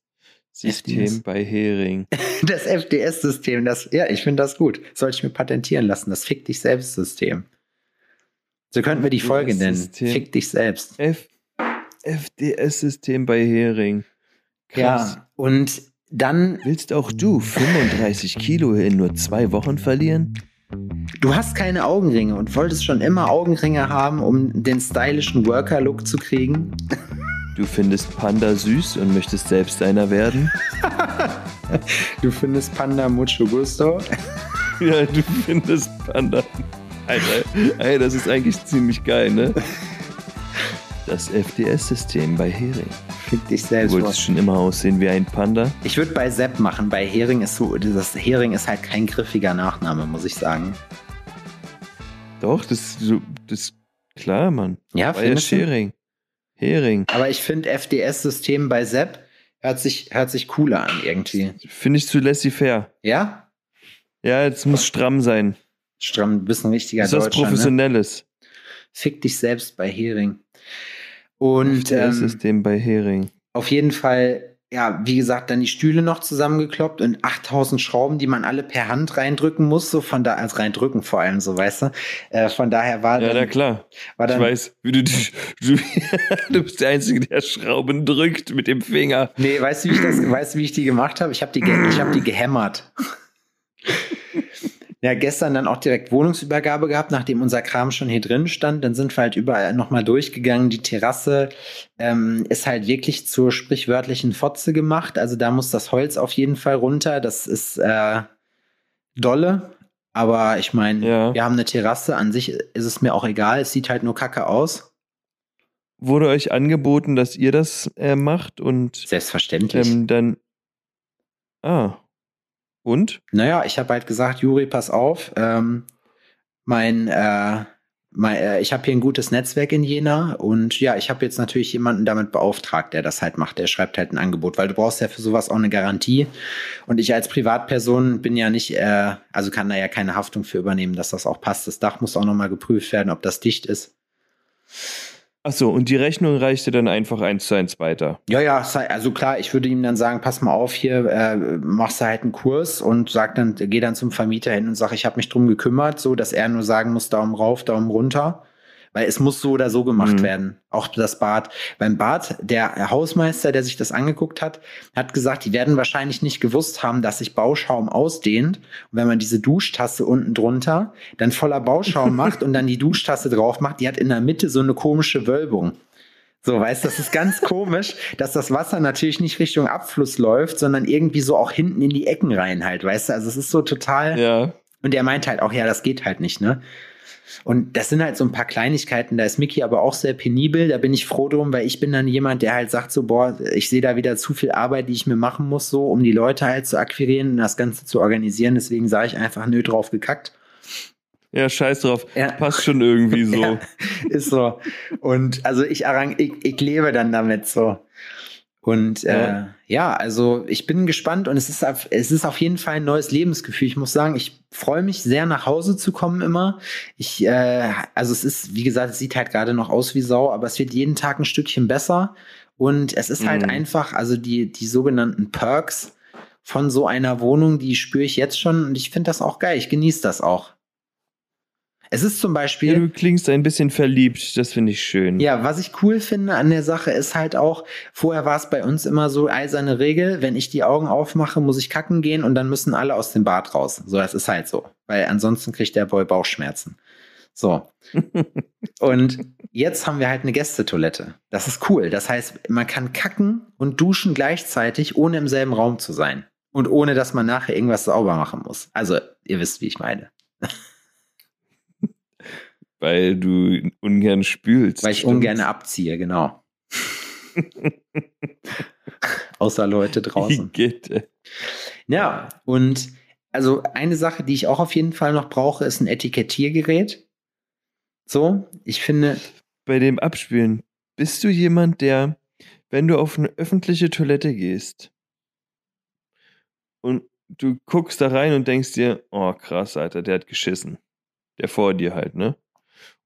Speaker 3: System FDS. bei Hering. [laughs]
Speaker 2: Das FDS-System, das, ja, ich finde das gut. Soll ich mir patentieren lassen, das Fick dich selbst System. So könnten wir die Folge nennen. Fick dich selbst.
Speaker 3: FDS-System bei Hering.
Speaker 2: Krass. Ja, und dann.
Speaker 3: Willst auch du 35 Kilo in nur zwei Wochen verlieren?
Speaker 2: Du hast keine Augenringe und wolltest schon immer Augenringe haben, um den stylischen Worker-Look zu kriegen. [laughs]
Speaker 3: Du findest Panda süß und möchtest selbst einer werden? [laughs]
Speaker 2: du findest Panda mucho gusto? [laughs]
Speaker 3: ja, du findest Panda. Alter, ey, das ist eigentlich ziemlich geil, ne? Das FDS-System bei Hering.
Speaker 2: Fick dich selbst.
Speaker 3: Du wolltest schon immer aussehen wie ein Panda?
Speaker 2: Ich würde bei Sepp machen. Bei Hering ist so, das Hering ist halt kein griffiger Nachname, muss ich sagen.
Speaker 3: Doch, das, das klar, Mann.
Speaker 2: Ja,
Speaker 3: bei Hering. Hering.
Speaker 2: Aber ich finde FDS-System bei Sepp hört sich, hört sich cooler an irgendwie.
Speaker 3: Finde ich zu laissez-faire.
Speaker 2: Ja?
Speaker 3: Ja, es muss stramm sein.
Speaker 2: Stramm, du bist ein richtiger
Speaker 3: ist was ne? Professionelles. Ne?
Speaker 2: Fick dich selbst bei Hering. Und
Speaker 3: FDS-System
Speaker 2: ähm,
Speaker 3: bei Hering.
Speaker 2: Auf jeden Fall ja, wie gesagt, dann die Stühle noch zusammengekloppt und 8000 Schrauben, die man alle per Hand reindrücken muss, so von da, als reindrücken vor allem, so weißt du. Äh, von daher war
Speaker 3: Ja, dann, na klar. War dann, ich weiß, wie du, [laughs] du, du bist der Einzige, der Schrauben drückt mit dem Finger.
Speaker 2: Nee, weißt du, wie ich das, weißt du, wie ich die gemacht habe? Ich habe die, ich habe die gehämmert. Ja, gestern dann auch direkt Wohnungsübergabe gehabt, nachdem unser Kram schon hier drin stand. Dann sind wir halt überall nochmal durchgegangen. Die Terrasse ähm, ist halt wirklich zur sprichwörtlichen Fotze gemacht. Also da muss das Holz auf jeden Fall runter. Das ist äh, dolle. Aber ich meine, ja. wir haben eine Terrasse. An sich ist es mir auch egal. Es sieht halt nur kacke aus.
Speaker 3: Wurde euch angeboten, dass ihr das äh, macht und
Speaker 2: selbstverständlich
Speaker 3: ähm, dann ah und?
Speaker 2: Naja, ich habe halt gesagt, Juri, pass auf, ähm, mein, äh, mein äh, ich habe hier ein gutes Netzwerk in Jena und ja, ich habe jetzt natürlich jemanden damit beauftragt, der das halt macht. Der schreibt halt ein Angebot, weil du brauchst ja für sowas auch eine Garantie. Und ich als Privatperson bin ja nicht, äh, also kann da ja keine Haftung für übernehmen, dass das auch passt. Das Dach muss auch nochmal geprüft werden, ob das dicht ist.
Speaker 3: Achso, und die Rechnung reichte dann einfach eins zu eins weiter.
Speaker 2: Ja, ja, also klar, ich würde ihm dann sagen, pass mal auf, hier äh, machst du halt einen Kurs und sag dann, geh dann zum Vermieter hin und sag, ich habe mich drum gekümmert, so dass er nur sagen muss, Daumen rauf, Daumen runter. Weil es muss so oder so gemacht mhm. werden. Auch das Bad. Beim Bad, der Hausmeister, der sich das angeguckt hat, hat gesagt, die werden wahrscheinlich nicht gewusst haben, dass sich Bauschaum ausdehnt. Und wenn man diese Duschtasse unten drunter dann voller Bauschaum [laughs] macht und dann die Duschtasse drauf macht, die hat in der Mitte so eine komische Wölbung. So, weißt du, das ist ganz komisch, dass das Wasser natürlich nicht Richtung Abfluss läuft, sondern irgendwie so auch hinten in die Ecken rein halt, weißt du? Also es ist so total.
Speaker 3: Ja.
Speaker 2: Und er meint halt auch, ja, das geht halt nicht, ne? Und das sind halt so ein paar Kleinigkeiten. Da ist Mickey aber auch sehr penibel. Da bin ich froh drum, weil ich bin dann jemand, der halt sagt so, boah, ich sehe da wieder zu viel Arbeit, die ich mir machen muss, so, um die Leute halt zu akquirieren und das Ganze zu organisieren. Deswegen sage ich einfach, nö, drauf gekackt.
Speaker 3: Ja, scheiß drauf.
Speaker 2: Ja.
Speaker 3: Passt schon irgendwie [laughs] so.
Speaker 2: Ja, ist so. Und also ich, arrang ich, ich lebe dann damit so. Und äh,
Speaker 3: Ja.
Speaker 2: ja, also ich bin gespannt und es ist, auf, es ist auf jeden Fall ein neues Lebensgefühl. Ich muss sagen, ich freue mich sehr nach Hause zu kommen immer. Ich, äh, also es ist, wie gesagt, es sieht halt gerade noch aus wie Sau, aber es wird jeden Tag ein Stückchen besser. Und es ist halt
Speaker 3: Mhm.
Speaker 2: einfach, also die, die sogenannten Perks von so einer Wohnung, die spüre ich jetzt schon und ich finde das auch geil. Ich genieße das auch. Es ist zum Beispiel.
Speaker 3: Ja, du klingst ein bisschen verliebt, das finde ich schön.
Speaker 2: Ja, was ich cool finde an der Sache ist halt auch, vorher war es bei uns immer so eiserne Regel, wenn ich die Augen aufmache, muss ich kacken gehen und dann müssen alle aus dem Bad raus. So, das ist halt so. Weil ansonsten kriegt der Boy Bauchschmerzen. So. [laughs] und jetzt haben wir halt eine Gästetoilette. Das ist cool. Das heißt, man kann kacken und duschen gleichzeitig, ohne im selben Raum zu sein. Und ohne, dass man nachher irgendwas sauber machen muss. Also, ihr wisst, wie ich meine. [laughs]
Speaker 3: Weil du ungern spülst.
Speaker 2: Weil ich
Speaker 3: stimmt's?
Speaker 2: ungern abziehe, genau. [laughs] Außer Leute draußen. [laughs]
Speaker 3: Igitte.
Speaker 2: Ja, und also eine Sache, die ich auch auf jeden Fall noch brauche, ist ein Etikettiergerät. So, ich finde,
Speaker 3: Bei dem Abspülen, bist du jemand, der, wenn du auf eine öffentliche Toilette gehst und du guckst da rein und denkst dir, oh krass, Alter, der hat geschissen. Der vor dir halt, ne?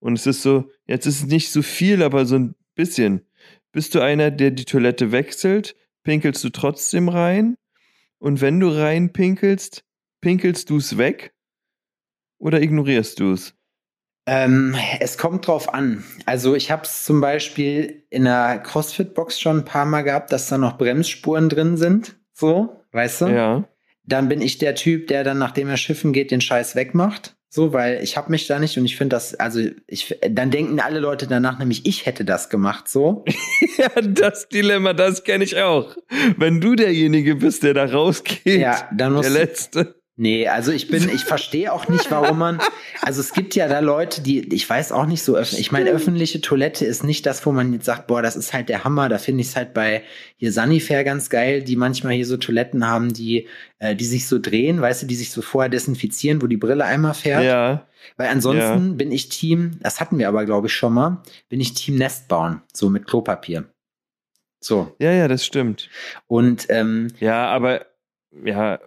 Speaker 3: Und es ist so, jetzt ist es nicht so viel, aber so ein bisschen. Bist du einer, der die Toilette wechselt, pinkelst du trotzdem rein? Und wenn du rein pinkelst, pinkelst du es weg? Oder ignorierst du es?
Speaker 2: ähm, es kommt drauf an. Also ich habe es zum Beispiel in der CrossFit-Box schon ein paar Mal gehabt, dass da noch Bremsspuren drin sind. So, weißt du?
Speaker 3: Ja.
Speaker 2: Dann bin ich der Typ, der dann, nachdem er schiffen geht, den Scheiß wegmacht. So, weil ich habe mich da nicht und ich finde das, also ich, dann denken alle Leute danach nämlich, ich hätte das gemacht, so. [laughs]
Speaker 3: Ja, das Dilemma, das kenne ich auch. Wenn du derjenige bist, der da rausgeht,
Speaker 2: Ja, dann muss
Speaker 3: der Letzte.
Speaker 2: Nee, also ich bin, ich verstehe auch nicht, warum man, also es gibt ja da Leute, die, ich weiß auch nicht so öffentlich, ich meine, öffentliche Toilette ist nicht das, wo man jetzt sagt, boah, das ist halt der Hammer, da finde ich es halt bei hier Sanifair ganz geil, die manchmal hier so Toiletten haben, die, äh, die sich so drehen, weißt du, die sich so vorher desinfizieren, wo die Brille einmal fährt.
Speaker 3: Ja.
Speaker 2: Weil ansonsten bin ich Team, das hatten wir aber, glaube ich, schon mal, bin ich Team Nest bauen, so mit Klopapier. So.
Speaker 3: Ja, ja, das stimmt.
Speaker 2: Und ähm,
Speaker 3: Ja, aber ja,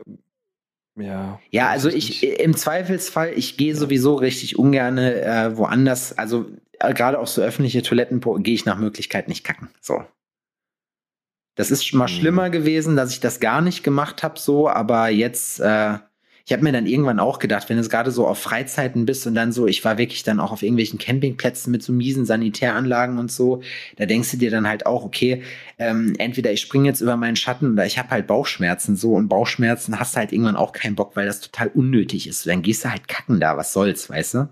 Speaker 3: ja.
Speaker 2: Ja, also ich
Speaker 3: nicht.
Speaker 2: im Zweifelsfall, ich gehe sowieso richtig ungern äh, woanders, also äh, gerade auf so öffentliche Toiletten gehe ich nach Möglichkeit nicht kacken. So. Das ist schon mal
Speaker 3: Mhm.
Speaker 2: schlimmer gewesen, dass ich das gar nicht gemacht habe, so, aber jetzt, äh, ich habe mir dann irgendwann auch gedacht, wenn du gerade so auf Freizeiten bist und dann so, ich war wirklich dann auch auf irgendwelchen Campingplätzen mit so miesen Sanitäranlagen und so, da denkst du dir dann halt auch, okay, ähm, entweder ich springe jetzt über meinen Schatten oder ich habe halt Bauchschmerzen so und Bauchschmerzen hast du halt irgendwann auch keinen Bock, weil das total unnötig ist. Dann gehst du halt kacken da, was soll's, weißt du?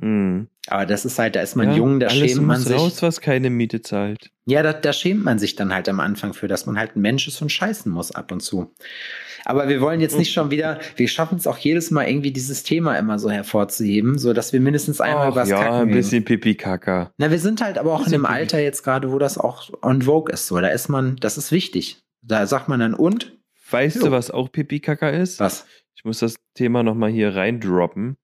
Speaker 3: Mhm.
Speaker 2: Aber das ist halt, da ist man
Speaker 3: ja,
Speaker 2: jung, da schämt man sich.
Speaker 3: raus, was keine Miete zahlt.
Speaker 2: Ja, da, da schämt man sich dann halt am Anfang für, dass man halt ein Mensch ist und scheißen muss ab und zu. Aber wir wollen jetzt nicht schon wieder, wir schaffen es auch jedes Mal irgendwie dieses Thema immer so hervorzuheben, so dass wir mindestens einmal das
Speaker 3: ja,
Speaker 2: Kacken
Speaker 3: ein bisschen Pipi-Kaka.
Speaker 2: Na, wir sind halt aber auch in einem Alter jetzt gerade, wo das auch on vogue ist, so. Da ist man, das ist wichtig. Da sagt man dann und?
Speaker 3: Weißt
Speaker 2: Jo.
Speaker 3: du, was auch Pipi-Kaka ist?
Speaker 2: Was?
Speaker 3: Ich muss das Thema nochmal hier reindroppen.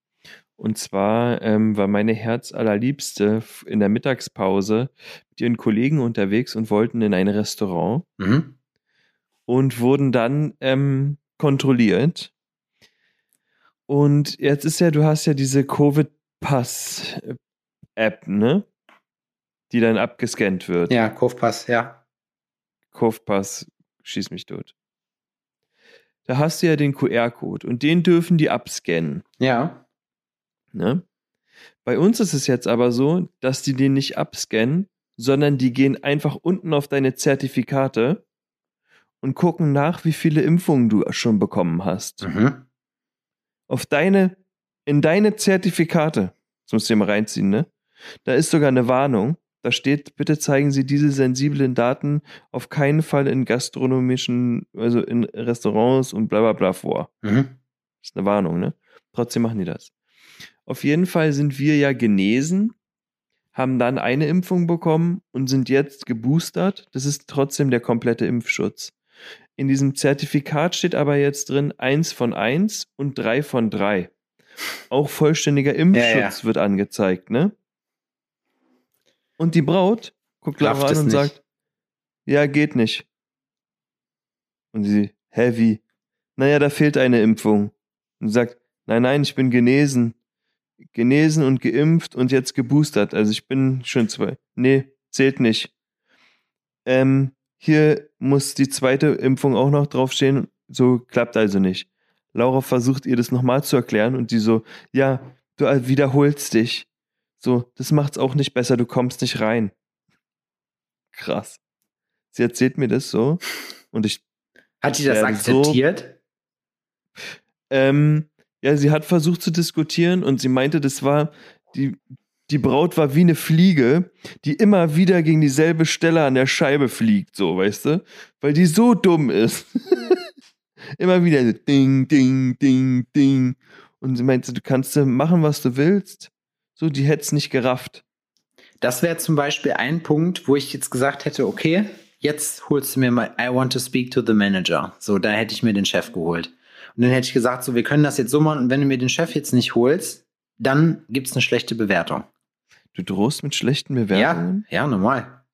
Speaker 3: Und zwar ähm, war meine Herzallerliebste in der Mittagspause mit ihren Kollegen unterwegs und wollten in ein Restaurant
Speaker 2: Mhm.
Speaker 3: Und wurden dann ähm, kontrolliert. Und jetzt ist ja, du hast ja diese Covid-Pass-App, ne? Die dann abgescannt wird.
Speaker 2: Ja, Kurvpass, ja.
Speaker 3: Kurvpass, schieß mich tot. Da hast du ja den QR-Code und den dürfen die abscannen.
Speaker 2: Ja.
Speaker 3: Ne? Bei uns ist es jetzt aber so, dass die den nicht abscannen, sondern die gehen einfach unten auf deine Zertifikate und gucken nach, wie viele Impfungen du schon bekommen hast.
Speaker 2: Mhm.
Speaker 3: Auf deine, in deine Zertifikate, das musst du dir mal reinziehen, ne? Da ist sogar eine Warnung. Da steht, bitte zeigen Sie diese sensiblen Daten auf keinen Fall in gastronomischen, also in Restaurants und bla bla bla vor.
Speaker 2: Mhm.
Speaker 3: Das ist eine Warnung, ne? Trotzdem machen die das. Auf jeden Fall sind wir ja genesen, haben dann eine Impfung bekommen und sind jetzt geboostert. Das ist trotzdem der komplette Impfschutz. In diesem Zertifikat steht aber jetzt drin eins von eins und drei von drei. Auch vollständiger Impfschutz
Speaker 2: Ja,
Speaker 3: wird angezeigt, ne? Und die Braut guckt Lara
Speaker 2: Rafft
Speaker 3: an und
Speaker 2: nicht.
Speaker 3: sagt, ja, geht nicht. Und sie, hä, wie? Naja, da fehlt eine Impfung. Und sie sagt, nein, nein, ich bin genesen. Genesen und geimpft und jetzt geboostert. Also ich bin schon zwei. Nee, zählt nicht. Ähm, hier muss die zweite Impfung auch noch draufstehen. So klappt also nicht. Laura versucht ihr das nochmal zu erklären und die so, ja, du wiederholst dich. So, das macht's auch nicht besser, du kommst nicht rein. Krass. Sie erzählt mir das so und ich,
Speaker 2: Hat die das
Speaker 3: Ja, so-
Speaker 2: akzeptiert?
Speaker 3: ähm, ja, sie hat versucht zu diskutieren und sie meinte, das war, die, die Braut war wie eine Fliege, die immer wieder gegen dieselbe Stelle an der Scheibe fliegt, so, weißt du? Weil die so dumm ist. [laughs] immer wieder so ding, ding, ding, ding. Und sie meinte, du kannst machen, was du willst. So, die hätte es nicht gerafft.
Speaker 2: Das wäre zum Beispiel ein Punkt, wo ich jetzt gesagt hätte, okay, jetzt holst du mir mal, I want to speak to the manager. So, da hätte ich mir den Chef geholt. Und dann hätte ich gesagt, so, wir können das jetzt so machen und wenn du mir den Chef jetzt nicht holst, dann gibt's eine schlechte Bewertung.
Speaker 3: Du drohst mit schlechten Bewertungen?
Speaker 2: Ja, ja, normal.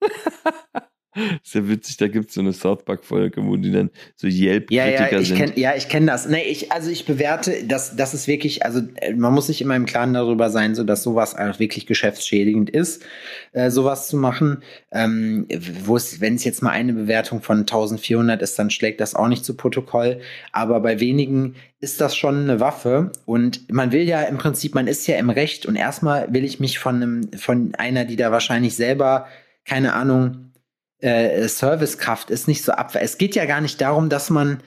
Speaker 2: [laughs]
Speaker 3: Ist ja witzig, da gibt es so eine South Park-Folge, wo die dann so Yelp-Kritiker
Speaker 2: Ja, ja, ich
Speaker 3: sind.
Speaker 2: kenn, ja, ich kenne das. Nee, ich, also ich bewerte, das, das ist wirklich, also äh, man muss sich immer im Klaren darüber sein, so dass sowas auch wirklich geschäftsschädigend ist, äh, sowas zu machen. Ähm, wenn es jetzt mal eine Bewertung von 1400 ist, dann schlägt das auch nicht zu Protokoll. Aber bei wenigen ist das schon eine Waffe und man will ja im Prinzip, man ist ja im Recht und erstmal will ich mich von einem, von einer, die da wahrscheinlich selber, keine Ahnung, äh, Servicekraft ist nicht so abwehr. Es geht ja gar nicht darum, dass man,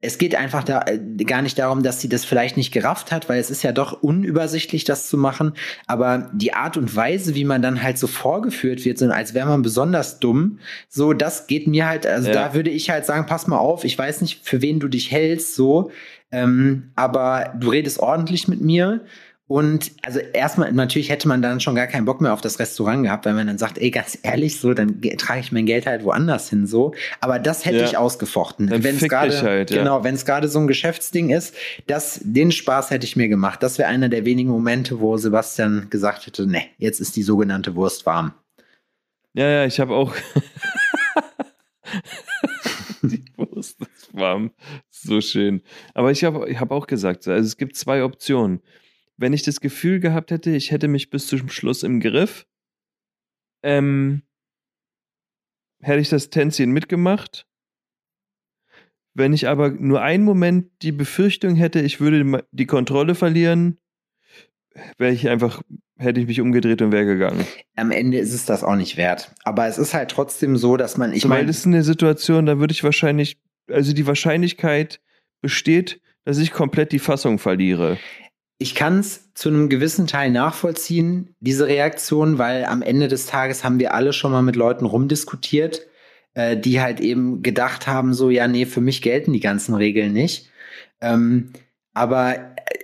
Speaker 2: es geht einfach da, äh, gar nicht darum, dass sie das vielleicht nicht gerafft hat, weil es ist ja doch unübersichtlich, das zu machen. Aber die Art und Weise, wie man dann halt so vorgeführt wird, so als wäre man besonders dumm, so das geht mir halt, also
Speaker 3: Ja.
Speaker 2: da würde ich halt sagen, pass mal auf, ich weiß nicht, für wen du dich hältst, so, ähm, aber du redest ordentlich mit mir. Und also erstmal, natürlich hätte man dann schon gar keinen Bock mehr auf das Restaurant gehabt, weil man dann sagt, ey, ganz ehrlich, so, dann ge- trage ich mein Geld halt woanders hin, so. Aber das hätte
Speaker 3: Ja.
Speaker 2: ich ausgefochten. Wenn es gerade,
Speaker 3: halt, ja.
Speaker 2: genau, wenn es gerade so ein Geschäftsding ist, das, den Spaß hätte ich mir gemacht. Das wäre einer der wenigen Momente, wo Sebastian gesagt hätte, ne, jetzt ist die sogenannte Wurst warm.
Speaker 3: Ja, ja, ich habe auch. [laughs] Die Wurst ist warm. So schön. Aber ich habe ich hab auch gesagt, also es gibt zwei Optionen. Wenn ich das Gefühl gehabt hätte, ich hätte mich bis zum Schluss im Griff, ähm, hätte ich das Tänzchen mitgemacht. Wenn ich aber nur einen Moment die Befürchtung hätte, ich würde die Kontrolle verlieren, wäre ich einfach, hätte ich mich umgedreht und wäre gegangen.
Speaker 2: Am Ende ist es das auch nicht wert. Aber es ist halt trotzdem so, dass man, ich
Speaker 3: meine, das ist eine Situation, da würde ich wahrscheinlich, also die Wahrscheinlichkeit besteht, dass ich komplett die Fassung verliere.
Speaker 2: Ich kann es zu einem gewissen Teil nachvollziehen, diese Reaktion, weil am Ende des Tages haben wir alle schon mal mit Leuten rumdiskutiert, äh, die halt eben gedacht haben, so, ja, nee, für mich gelten die ganzen Regeln nicht. Ähm, aber äh,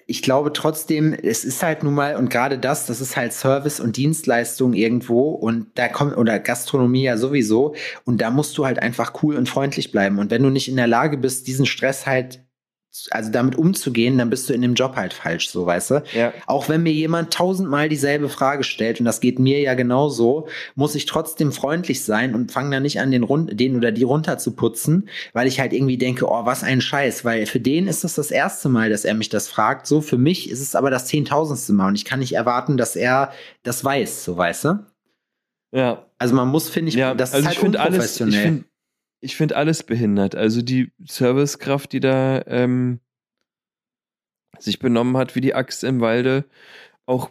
Speaker 2: ich glaube trotzdem, es ist halt nun mal, und gerade das, das ist halt Service und Dienstleistung irgendwo und da kommt, oder Gastronomie ja sowieso, und da musst du halt einfach cool und freundlich bleiben. Und wenn du nicht in der Lage bist, diesen Stress halt, also damit umzugehen, dann bist du in dem Job halt falsch, so weißt du.
Speaker 3: Ja.
Speaker 2: Auch wenn mir jemand tausendmal dieselbe Frage stellt, und das geht mir ja genauso, muss ich trotzdem freundlich sein und fange dann nicht an, den, run den oder die runter zu putzen, weil ich halt irgendwie denke, oh, was ein Scheiß, weil für den ist das das erste Mal, dass er mich das fragt. So, für mich ist es aber das zehntausendste Mal und ich kann nicht erwarten, dass er das weiß, so weißt du?
Speaker 3: Ja,
Speaker 2: Also man muss, finde ich,
Speaker 3: ja.
Speaker 2: das
Speaker 3: also
Speaker 2: ist halt
Speaker 3: ich finde alles, ich
Speaker 2: unprofessionell.
Speaker 3: Finde ich find alles behindert. Also die Servicekraft, die da ähm, sich benommen hat wie die Axt im Walde, auch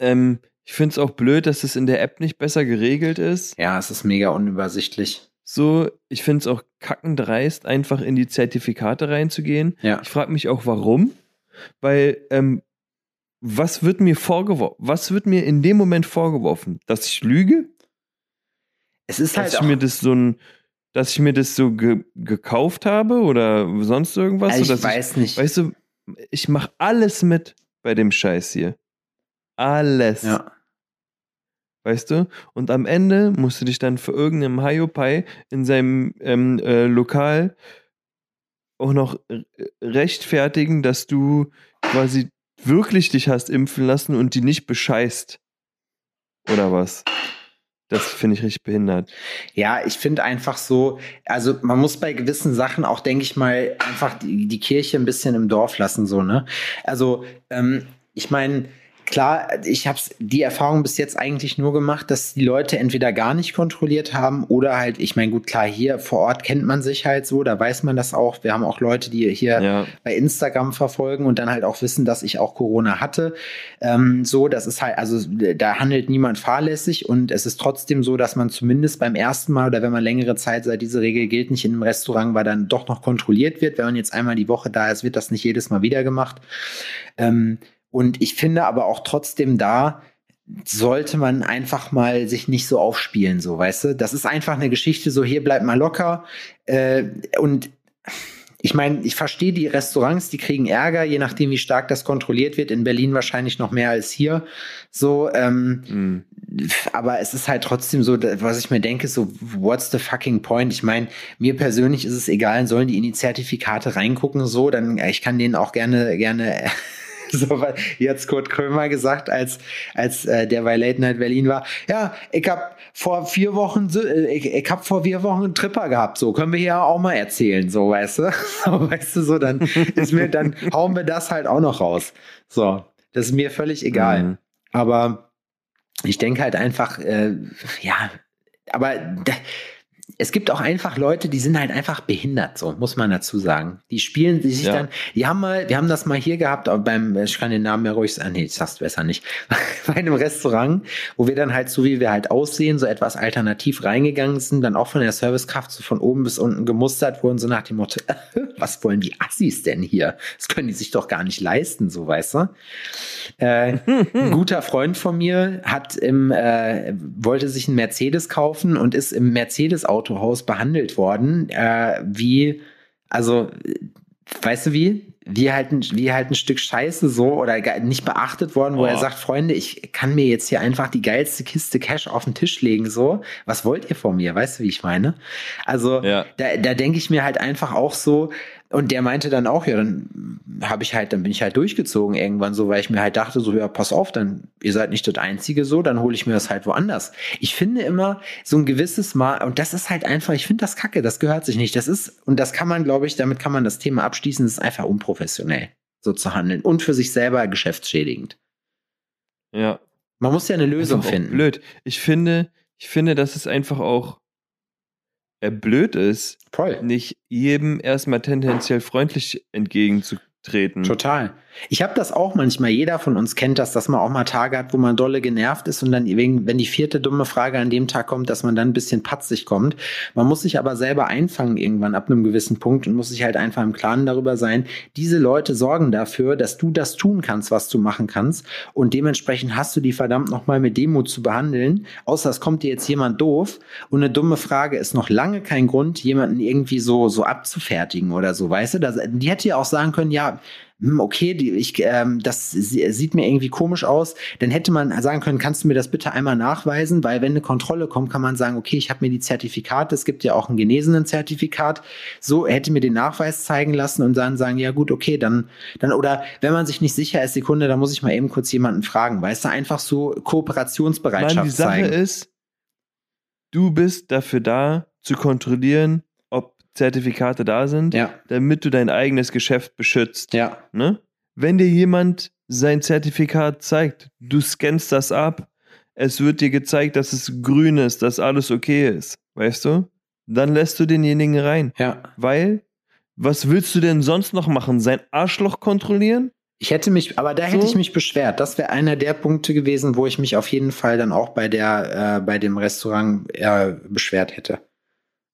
Speaker 3: ähm, ich finde es auch blöd, dass es in der App nicht besser geregelt ist.
Speaker 2: ja, es ist mega unübersichtlich.
Speaker 3: So, ich finde es auch kackendreist, einfach in die Zertifikate reinzugehen.
Speaker 2: Ja.
Speaker 3: Ich frage mich auch, warum. Weil ähm, was wird mir vorgeworfen? Was wird mir in dem Moment vorgeworfen? Dass ich lüge?
Speaker 2: Es ist
Speaker 3: dass
Speaker 2: halt
Speaker 3: ich mir das so ein, dass ich mir das so ge gekauft habe oder sonst irgendwas?
Speaker 2: Also ich weiß nicht.
Speaker 3: Ich, weißt du, ich mache alles mit bei dem Scheiß hier. Alles.
Speaker 2: ja.
Speaker 3: Weißt du? Und am Ende musst du dich dann für irgendeinem Hiopai in seinem ähm, äh, Lokal auch noch rechtfertigen, dass du quasi wirklich dich hast impfen lassen und die nicht bescheißt. Oder was? Das finde ich richtig behindert.
Speaker 2: Ja, ich finde einfach so, also man muss bei gewissen Sachen auch, denke ich mal, einfach die, die Kirche ein bisschen im Dorf lassen, so, ne? Also, ähm, ich meine, klar, ich habe die Erfahrung bis jetzt eigentlich nur gemacht, dass die Leute entweder gar nicht kontrolliert haben oder halt, ich meine, gut, klar, hier vor Ort kennt man sich halt so, da weiß man das auch. Wir haben auch Leute, die hier
Speaker 3: Ja.
Speaker 2: bei Instagram verfolgen und dann halt auch wissen, dass ich auch Corona hatte. Ähm, so, das ist halt, also da handelt niemand fahrlässig und es ist trotzdem so, dass man zumindest beim ersten Mal oder wenn man längere Zeit seit diese Regel gilt, nicht in einem Restaurant war, dann doch noch kontrolliert wird. Wenn man jetzt einmal die Woche da ist, wird das nicht jedes Mal wieder gemacht. Ähm, und ich finde aber auch trotzdem da, sollte man einfach mal sich nicht so aufspielen, so, weißt du? Das ist einfach eine Geschichte, so hier bleibt mal locker. Äh, und ich meine, ich verstehe die Restaurants, die kriegen Ärger, je nachdem, wie stark das kontrolliert wird. In Berlin wahrscheinlich noch mehr als hier. So, ähm,
Speaker 3: Mhm.
Speaker 2: aber es ist halt trotzdem so, was ich mir denke, so, what's the fucking point? Ich meine, mir persönlich ist es egal, sollen die in die Zertifikate reingucken, so, dann, äh, ich kann denen auch gerne, gerne, [laughs] so, jetzt Kurt Krömer gesagt, als, als äh, der bei Late Night Berlin war, ja, ich hab vor vier Wochen, äh, ich, ich hab vor vier Wochen einen Tripper gehabt, so, können wir hier auch mal erzählen, so, weißt du? [laughs] So, weißt du, so, dann ist mir, dann hauen wir das halt auch noch raus. So, das ist mir völlig egal.
Speaker 3: Mhm.
Speaker 2: Aber ich denke halt einfach, äh, ja, aber da, es gibt auch einfach Leute, die sind halt einfach behindert, so muss man dazu sagen. Die spielen die sich
Speaker 3: Ja.
Speaker 2: dann, die haben mal, wir haben das mal hier gehabt, aber beim, ich kann den Namen ja ruhig sagen, nee, ich sag's besser nicht, [laughs] bei einem Restaurant, wo wir dann halt so wie wir halt aussehen, so etwas alternativ reingegangen sind, dann auch von der Servicekraft so von oben bis unten gemustert wurden, so nach dem Motto, [laughs] was wollen die Assis denn hier? Das können die sich doch gar nicht leisten, so weißt du. Äh, ein [laughs] guter Freund von mir hat im, äh, wollte sich einen Mercedes kaufen und ist im Mercedes-Autohaus behandelt worden, äh, wie, also, weißt du wie? Wie halt, ein, wie halt ein Stück Scheiße so oder nicht beachtet worden, wo er
Speaker 3: Oh.
Speaker 2: sagt, Freunde, ich kann mir jetzt hier einfach die geilste Kiste Cash auf den Tisch legen, so. Was wollt ihr von mir? Weißt du, wie ich meine? Also,
Speaker 3: Ja.
Speaker 2: da, da denke ich mir halt einfach auch so, und der meinte dann auch, ja, dann habe ich halt, dann bin ich halt durchgezogen irgendwann so, weil ich mir halt dachte, so, ja, pass auf, dann, ihr seid nicht das Einzige so, dann hole ich mir das halt woanders. Ich finde immer so ein gewisses Mal, und das ist halt einfach, ich finde das kacke, das gehört sich nicht. Das ist, und das kann man, glaube ich, damit kann man das Thema abschließen, das ist einfach unprofessionell, so zu handeln und für sich selber geschäftsschädigend.
Speaker 3: Ja.
Speaker 2: Man muss ja eine Lösung finden.
Speaker 3: Blöd. Ich finde, ich finde, dass es einfach auch blöd ist,
Speaker 2: Voll.
Speaker 3: nicht jedem erstmal tendenziell freundlich entgegenzutreten.
Speaker 2: Total. Ich habe das auch manchmal. Jeder von uns kennt das, dass man auch mal Tage hat, wo man dolle genervt ist und dann, wenn die vierte dumme Frage an dem Tag kommt, dass man dann ein bisschen patzig kommt. Man muss sich aber selber einfangen irgendwann ab einem gewissen Punkt und muss sich halt einfach im Klaren darüber sein. Diese Leute sorgen dafür, dass du das tun kannst, was du machen kannst. Und dementsprechend hast du die verdammt nochmal mit Demut zu behandeln. Außer es kommt dir jetzt jemand doof und eine dumme Frage ist noch lange kein Grund, jemanden irgendwie so, so abzufertigen oder so, weißt du? Das, die hätte ja auch sagen können, ja, okay, die, ich, ähm, das sie- sieht mir irgendwie komisch aus, dann hätte man sagen können, kannst du mir das bitte einmal nachweisen, weil wenn eine Kontrolle kommt, kann man sagen, okay, ich habe mir die Zertifikate, es gibt ja auch ein genesenen Zertifikat, so hätte mir den Nachweis zeigen lassen und dann sagen, ja gut, okay, dann, dann oder wenn man sich nicht sicher ist, Sekunde, dann muss ich mal eben kurz jemanden fragen, weißt du, einfach so Kooperationsbereitschaft
Speaker 3: Mann, die Sache
Speaker 2: zeigen.
Speaker 3: ist, du bist dafür da, zu kontrollieren, Zertifikate da sind,
Speaker 2: ja,
Speaker 3: damit du dein eigenes Geschäft beschützt.
Speaker 2: ja,
Speaker 3: Ne? Wenn dir jemand sein Zertifikat zeigt, du scannst das ab, es wird dir gezeigt, dass es grün ist, dass alles okay ist, weißt du? Dann lässt du denjenigen rein.
Speaker 2: ja.
Speaker 3: Weil, was willst du denn sonst noch machen? Sein Arschloch kontrollieren?
Speaker 2: Ich hätte mich, aber da hätte
Speaker 3: So?
Speaker 2: ich mich beschwert. Das wäre einer der Punkte gewesen, wo ich mich auf jeden Fall dann auch bei der, äh, bei dem Restaurant äh, beschwert hätte.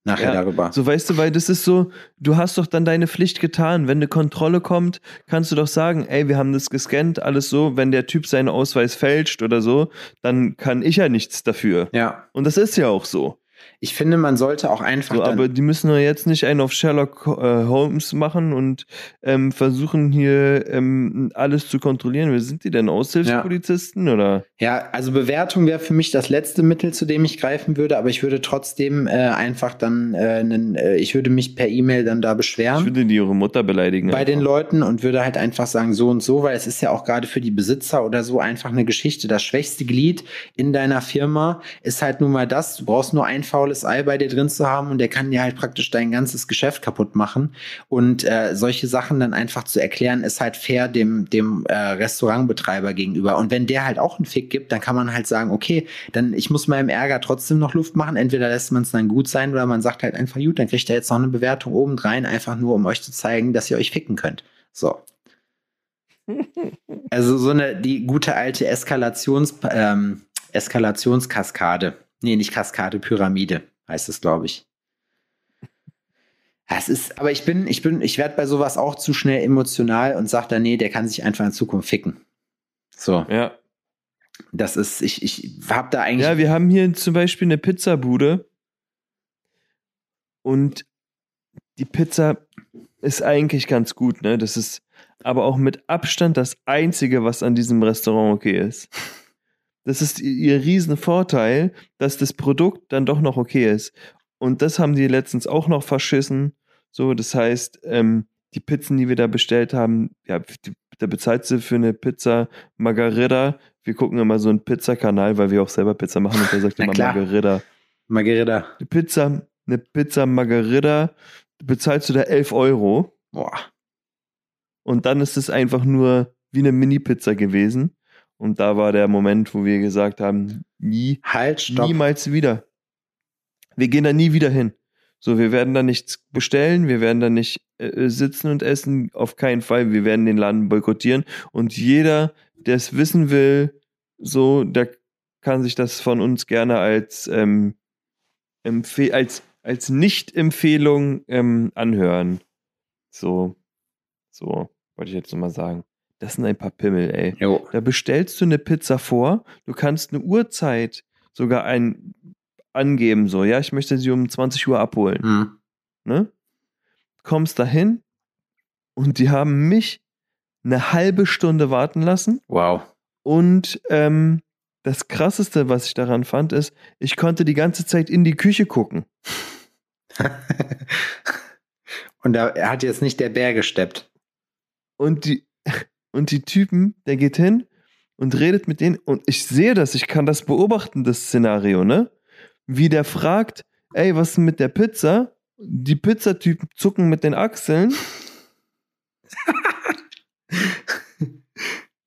Speaker 2: Nachher
Speaker 3: Ja,
Speaker 2: darüber.
Speaker 3: So weißt du, weil das ist so, du hast doch dann deine Pflicht getan. Wenn eine Kontrolle kommt, kannst du doch sagen, ey, wir haben das gescannt, alles so. Wenn der Typ seinen Ausweis fälscht oder so, dann kann ich ja nichts dafür.
Speaker 2: Ja.
Speaker 3: Und das ist ja auch so.
Speaker 2: Ich finde, man sollte auch einfach
Speaker 3: so aber die müssen ja jetzt nicht einen auf Sherlock äh, Holmes machen und ähm, versuchen hier ähm, alles zu kontrollieren. Wer sind die denn? Aushilfspolizisten oder?
Speaker 2: Ja, also Bewertung wäre für mich das letzte Mittel, zu dem ich greifen würde, aber ich würde trotzdem äh, einfach dann, äh, nen, äh, ich würde mich per E-Mail dann da
Speaker 3: Ich
Speaker 2: beschweren
Speaker 3: würde die ihre Mutter beleidigen.
Speaker 2: bei den
Speaker 3: einfach.
Speaker 2: Leuten und würde halt einfach sagen, so und so, weil es ist ja auch gerade für die Besitzer oder so einfach eine Geschichte. Das schwächste Glied in deiner Firma ist halt nun mal das, du brauchst nur ein faules Ei bei dir drin zu haben und der kann dir halt praktisch dein ganzes Geschäft kaputt machen. Und äh, solche Sachen dann einfach zu erklären, ist halt fair dem, dem äh, Restaurantbetreiber gegenüber. Und wenn der halt auch einen Fick gibt, dann kann man halt sagen, okay, dann ich muss meinem Ärger trotzdem noch Luft machen. Entweder lässt man es dann gut sein oder man sagt halt einfach, gut, dann kriegt er jetzt noch eine Bewertung obendrein, einfach nur, um euch zu zeigen, dass ihr euch ficken könnt. So. [laughs] Also so eine, die gute alte Eskalations, ähm, Eskalationskaskade. Nee, nicht Kaskade, Pyramide heißt es, glaube ich. Ja, Es ist, aber ich bin, ich bin, ich werde bei sowas auch zu schnell emotional und sage dann, nee, der kann sich einfach in Zukunft ficken. So,
Speaker 3: Ja.
Speaker 2: das ist, ich, ich habe da eigentlich.
Speaker 3: Ja, wir haben hier zum Beispiel eine Pizzabude und die Pizza ist eigentlich ganz gut, ne? Das ist aber auch mit Abstand das Einzige, was an diesem Restaurant okay ist. Das ist ihr Riesenvorteil, dass das Produkt dann doch noch okay ist. Und das haben die letztens auch noch verschissen. So, das heißt, ähm, die Pizzen, die wir da bestellt haben, ja, die, da bezahlt sie für eine Pizza Margarita. Wir gucken immer so einen Pizzakanal, weil wir auch selber Pizza machen und der sagt [laughs] immer. Margarita.
Speaker 2: Margarita.
Speaker 3: Eine Pizza, eine Pizza Margarita, bezahlst du da 11 Euro
Speaker 2: Boah.
Speaker 3: und dann ist es einfach nur wie eine Mini-Pizza gewesen. Und da war der Moment, wo wir gesagt haben, nie,
Speaker 2: Halt, stopp.
Speaker 3: niemals wieder. Wir gehen da nie wieder hin. So, wir werden da nichts bestellen, wir werden da nicht äh, sitzen und essen, auf keinen Fall. Wir werden den Laden boykottieren und jeder, der es wissen will, so, der kann sich das von uns gerne als ähm, als als Nicht-Empfehlung ähm, anhören. So, so wollte ich jetzt nochmal sagen. Das sind ein paar Pimmel, ey.
Speaker 2: Jo.
Speaker 3: Da bestellst du eine Pizza vor, du kannst eine Uhrzeit sogar ein, angeben, so, ja, ich möchte sie um 20 Uhr abholen,
Speaker 2: Hm.
Speaker 3: ne? Kommst dahin und die haben mich eine halbe Stunde warten lassen
Speaker 2: Wow.
Speaker 3: und ähm, das krasseste, was ich daran fand, ist, ich konnte die ganze Zeit in die Küche gucken. [laughs]
Speaker 2: Und da hat jetzt nicht der Bär gesteppt.
Speaker 3: Und die, und die Typen, der geht hin und redet mit denen und ich sehe das, ich kann das beobachten, das Szenario, ne? Wie der fragt, ey, was ist denn mit der Pizza? Die Pizzatypen zucken mit den Achseln. [laughs]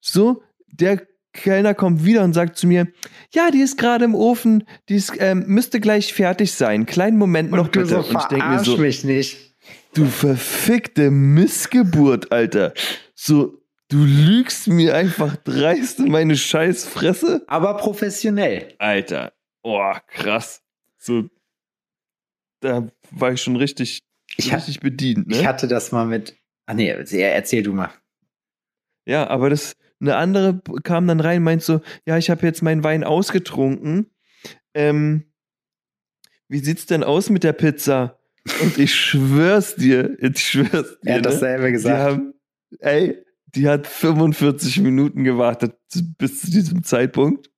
Speaker 3: so, der Kellner kommt wieder und sagt zu mir, ja, die ist gerade im Ofen, die ist, ähm, müsste gleich fertig sein. Kleinen Moment noch
Speaker 2: du
Speaker 3: bitte.
Speaker 2: so,
Speaker 3: und ich denke mir so,
Speaker 2: mich nicht.
Speaker 3: Du verfickte Missgeburt, Alter. So, du lügst mir einfach dreist in meine scheiß Fresse.
Speaker 2: Aber professionell.
Speaker 3: Alter. Oh, krass. So, da war ich schon richtig,
Speaker 2: Ich,
Speaker 3: richtig bedient,
Speaker 2: ich
Speaker 3: ne?
Speaker 2: hatte das mal mit. Ah nee, erzähl du mal.
Speaker 3: Ja, aber das, eine andere kam dann rein, meint so, ja, ich habe jetzt meinen Wein ausgetrunken. Ähm, wie sieht's denn aus mit der Pizza? Und ich schwör's dir, ich schwör's dir.
Speaker 2: Er hat
Speaker 3: ne?
Speaker 2: dasselbe
Speaker 3: Die
Speaker 2: gesagt.
Speaker 3: haben, ey, die hat 45 Minuten gewartet bis zu diesem Zeitpunkt.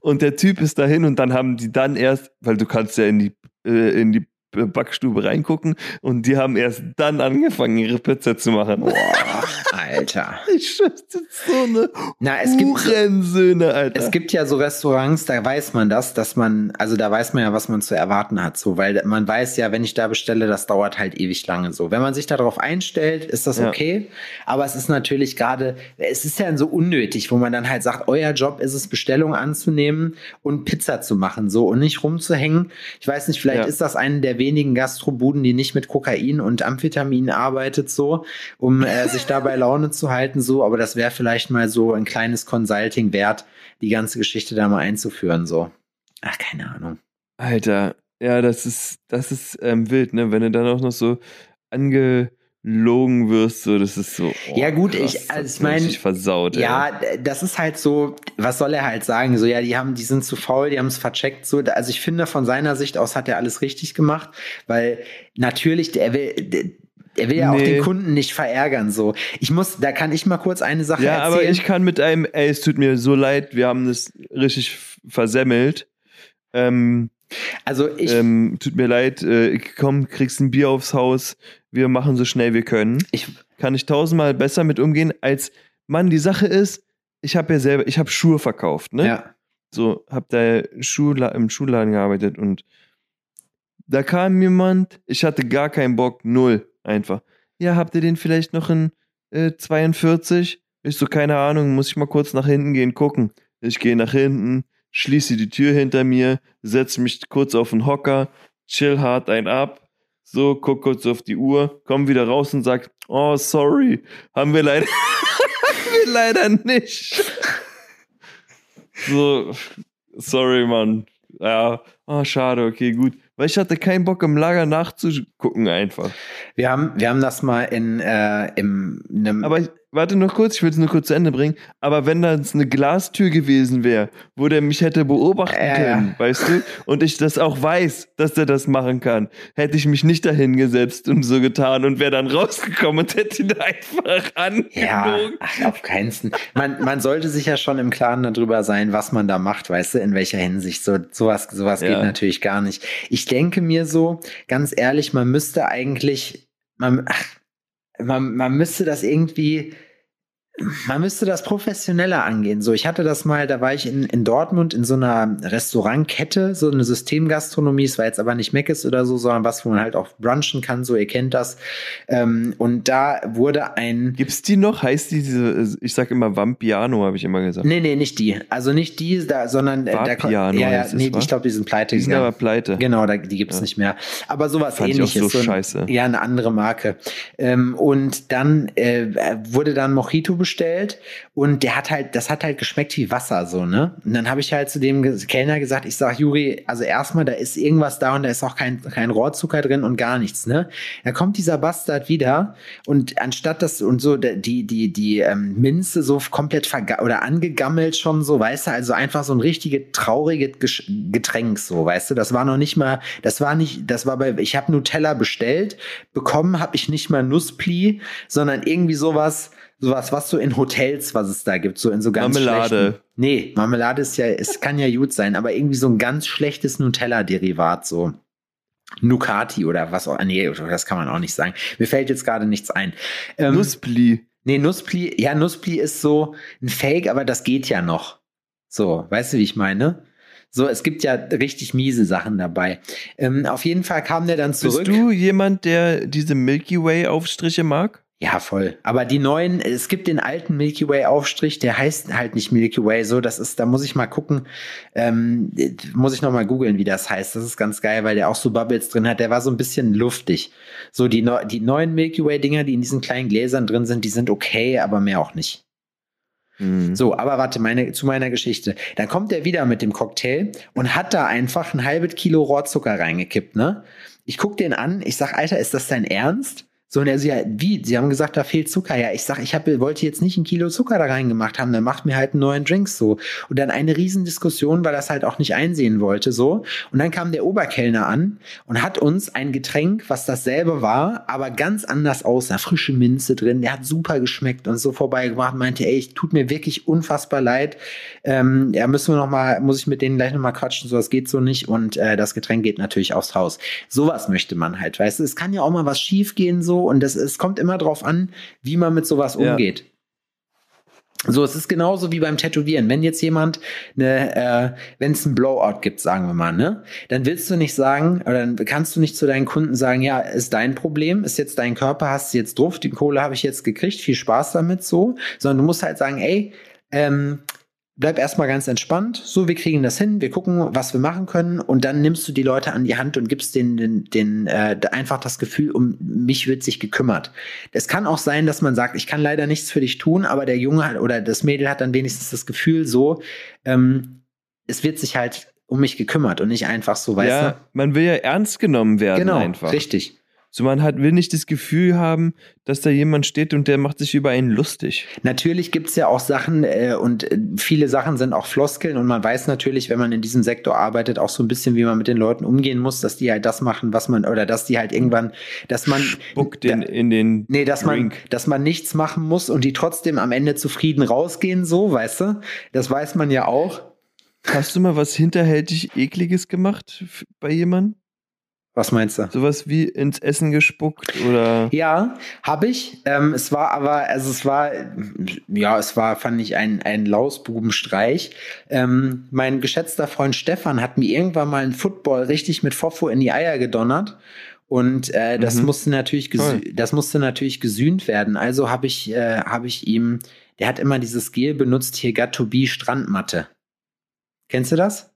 Speaker 3: Und der Typ ist dahin und dann haben die dann erst, weil du kannst ja in die, äh, in die Backstube reingucken und die haben erst dann angefangen, ihre Pizza zu machen.
Speaker 2: Boah, [laughs] Alter.
Speaker 3: Ich dir, so eine
Speaker 2: Na, es gibt,
Speaker 3: Hurensöhne, Alter.
Speaker 2: es gibt ja so Restaurants, da weiß man das, dass man, also da weiß man ja, was man zu erwarten hat, so, weil man weiß ja, wenn ich da bestelle, das dauert halt ewig lange so. Wenn man sich darauf einstellt, ist das
Speaker 3: Ja.
Speaker 2: okay, aber es ist natürlich gerade, es ist ja so unnötig, wo man dann halt sagt, euer Job ist es, Bestellung anzunehmen und Pizza zu machen, so, und nicht rumzuhängen. Ich weiß nicht, vielleicht
Speaker 3: Ja.
Speaker 2: ist das eine der wenigen Gastrobuden, die nicht mit Kokain und Amphetamin arbeitet, so, um äh, sich da bei Laune zu halten, so, aber das wäre vielleicht mal so ein kleines Consulting wert, die ganze Geschichte da mal einzuführen, so. Ach, keine Ahnung.
Speaker 3: Alter, Ja, das ist, das ist ähm, wild, ne? Wenn du dann auch noch so angelogen wirst, so, das ist so.
Speaker 2: Oh, ja, gut, krass, ich, also ich meine.
Speaker 3: versaut,
Speaker 2: Ja, ey. das ist halt so, was soll er halt sagen? So, ja, die haben, die sind zu faul, die haben es vercheckt, so. Also ich finde, von seiner Sicht aus hat er alles richtig gemacht, weil natürlich, der will, der, er will ja nee. auch den Kunden nicht verärgern, so. Ich muss, da kann ich mal kurz eine Sache ja, erzählen. Ja, aber
Speaker 3: ich kann mit einem, ey, es tut mir so leid, wir haben das richtig versemmelt. Ähm,
Speaker 2: also ich.
Speaker 3: Ähm, tut mir leid, äh, komm, kriegst ein Bier aufs Haus, wir machen so schnell wir können. Ich, kann ich tausendmal besser mit umgehen, als, Mann, die Sache ist, ich habe ja selber, ich habe Schuhe verkauft, ne? Ja. So, hab da Schuhla im Schuhladen gearbeitet und da kam jemand, ich hatte gar keinen Bock, null. Einfach. Ja, habt ihr den vielleicht noch in äh, 42? Ich so, keine Ahnung, muss ich mal kurz nach hinten gehen, gucken. Ich gehe nach hinten, schließe die Tür hinter mir, setze mich kurz auf den Hocker, chill hart ein ab, so, guck kurz auf die Uhr, komm wieder raus und sag, oh, sorry, haben wir leider, [laughs] haben wir leider nicht. so, sorry, Mann. Ja, oh, schade, okay, gut weil ich hatte keinen Bock im Lager nachzugucken einfach.
Speaker 2: Wir haben, wir haben das mal in, äh, im,
Speaker 3: einem. Aber warte noch kurz, ich will es nur kurz zu Ende bringen. Aber wenn da eine Glastür gewesen wäre, wo der mich hätte beobachten äh, können, weißt du, und ich das auch weiß, dass der das machen kann, hätte ich mich nicht dahin gesetzt und so getan und wäre dann rausgekommen und hätte ihn einfach angelogen. Ja,
Speaker 2: ach, auf keinen Fall. Man, man sollte sich ja schon im Klaren darüber sein, was man da macht, weißt du, in welcher Hinsicht. So, sowas, sowas ja. geht natürlich gar nicht. Ich denke mir so, ganz ehrlich, man müsste eigentlich, man, ach, man, man müsste das irgendwie man müsste das professioneller angehen. So, ich hatte das mal, da war ich in, in Dortmund in so einer Restaurantkette, so eine Systemgastronomie. Es war jetzt aber nicht Meckes oder so, sondern was, wo man halt auch brunchen kann. So, ihr kennt das. Ähm, und da wurde ein.
Speaker 3: Gibt's die noch? Heißt die diese? Ich sag immer Vampiano, habe ich immer gesagt.
Speaker 2: Nee, nee, nicht die. Also nicht die, da, sondern
Speaker 3: äh, Vapiano
Speaker 2: ja, ja, nee, ich glaube, die sind pleite.
Speaker 3: Die sind aber pleite.
Speaker 2: Genau, da, die gibt's ja. nicht mehr. Aber sowas
Speaker 3: Fand
Speaker 2: ähnliches.
Speaker 3: Ich auch so, so ein, scheiße.
Speaker 2: Ja, eine andere Marke. Ähm, und dann äh, wurde dann Mojito bestellt bestellt und der hat halt, das hat halt geschmeckt wie Wasser, so, ne? Und dann habe ich halt zu dem Kellner gesagt, ich sag, Juri, also erstmal, da ist irgendwas da und da ist auch kein, kein Rohrzucker drin und gar nichts, ne? Da kommt dieser Bastard wieder und anstatt das und so, die, die, die ähm, Minze so komplett verga oder angegammelt schon so, weißt du, also einfach so ein richtige traurige Getränk, so, weißt du, das war noch nicht mal, das war nicht, das war bei, ich habe Nutella bestellt, bekommen habe ich nicht mal Nusspli, sondern irgendwie sowas, sowas, was so in Hotels, was es da gibt, so in so ganz
Speaker 3: Marmelade.
Speaker 2: Schlechten, nee, Marmelade ist ja, es kann ja gut sein, aber irgendwie so ein ganz schlechtes Nutella-Derivat, so. Nucati oder was auch, nee, das kann man auch nicht sagen. Mir fällt jetzt gerade nichts ein.
Speaker 3: Ähm, Nusspli.
Speaker 2: Nee, Nusspli, ja, Nusspli ist so ein Fake, aber das geht ja noch. So, weißt du, wie ich meine? So, es gibt ja richtig miese Sachen dabei. Ähm, auf jeden Fall kam der dann zurück.
Speaker 3: Bist du jemand, der diese Milky Way Aufstriche mag?
Speaker 2: Ja, voll. Aber die neuen, es gibt den alten Milky Way Aufstrich, der heißt halt nicht Milky Way, so, das ist, da muss ich mal gucken, ähm, muss ich noch mal googeln, wie das heißt. Das ist ganz geil, weil der auch so Bubbles drin hat. Der war so ein bisschen luftig. So, die, die neuen Milky Way Dinger, die in diesen kleinen Gläsern drin sind, die sind okay, aber mehr auch nicht. Mhm. So, aber warte, meine, zu meiner Geschichte. Dann kommt er wieder mit dem Cocktail und hat da einfach ein halbes Kilo Rohrzucker reingekippt, ne? Ich guck den an, ich sag, Alter, ist das dein Ernst? So, und er so, ja, wie? Sie haben gesagt, da fehlt Zucker. Ja, ich sag, ich hab, wollte jetzt nicht ein Kilo Zucker da reingemacht haben, dann macht mir halt einen neuen Drink so. Und dann eine Riesendiskussion, weil er das halt auch nicht einsehen wollte, so. Und dann kam der Oberkellner an und hat uns ein Getränk, was dasselbe war, aber ganz anders aussah. Frische Minze drin, der hat super geschmeckt und so vorbeigebracht, meinte, ey, ich tut mir wirklich unfassbar leid. Ähm, ja, müssen wir noch mal, muss ich mit denen gleich noch mal quatschen, so das geht so nicht. Und äh, das Getränk geht natürlich aufs Haus. Sowas möchte man halt, weißt du. Es kann ja auch mal was schief gehen, so und das, es kommt immer drauf an, wie man mit sowas umgeht. So, es ist genauso wie beim Tätowieren. Wenn jetzt jemand eine, äh, wenn es ein Blowout gibt, sagen wir mal, ne, dann willst du nicht sagen, oder dann kannst du nicht zu deinen Kunden sagen, ja, ist dein Problem, ist jetzt dein Körper, hast du jetzt drauf, die Kohle habe ich jetzt gekriegt, viel Spaß damit, so, sondern du musst halt sagen, ey, ähm, bleib erstmal ganz entspannt. So, wir kriegen das hin, wir gucken, was wir machen können und dann nimmst du die Leute an die Hand und gibst denen den, den, äh, einfach das Gefühl, um mich wird sich gekümmert. Es kann auch sein, dass man sagt, ich kann leider nichts für dich tun, aber der Junge hat, oder das Mädel hat dann wenigstens das Gefühl, so, ähm, es wird sich halt um mich gekümmert und nicht einfach so, weißt
Speaker 3: ja,
Speaker 2: du?
Speaker 3: man will ja ernst genommen werden
Speaker 2: Genau,
Speaker 3: einfach.
Speaker 2: richtig.
Speaker 3: So, man hat, will nicht das Gefühl haben, dass da jemand steht und der macht sich über einen lustig.
Speaker 2: Natürlich gibt's ja auch Sachen äh, und äh, viele Sachen sind auch Floskeln und man weiß natürlich, wenn man in diesem Sektor arbeitet, auch so ein bisschen, wie man mit den Leuten umgehen muss, dass die halt das machen, was man, oder dass die halt irgendwann, dass man.
Speaker 3: Spuckt den in den
Speaker 2: Nee, dass man,
Speaker 3: Drink.
Speaker 2: dass man nichts machen muss und die trotzdem am Ende zufrieden rausgehen, so, weißt du? Das weiß man ja auch.
Speaker 3: Hast du mal was hinterhältig Ekliges gemacht bei jemandem?
Speaker 2: Was meinst du?
Speaker 3: Sowas wie ins Essen gespuckt oder.
Speaker 2: Ja, habe ich. Ähm, es war aber, also es war, ja, es war, fand ich, ein, ein Lausbubenstreich. Ähm, mein geschätzter Freund Stefan hat mir irgendwann mal einen Football richtig mit Fofo in die Eier gedonnert. Und äh, das
Speaker 3: Mhm.
Speaker 2: musste natürlich das musste natürlich gesühnt werden. Also habe ich, äh, habe ich ihm, der hat immer dieses Gel benutzt, hier Gattobi Strandmatte. Kennst du das?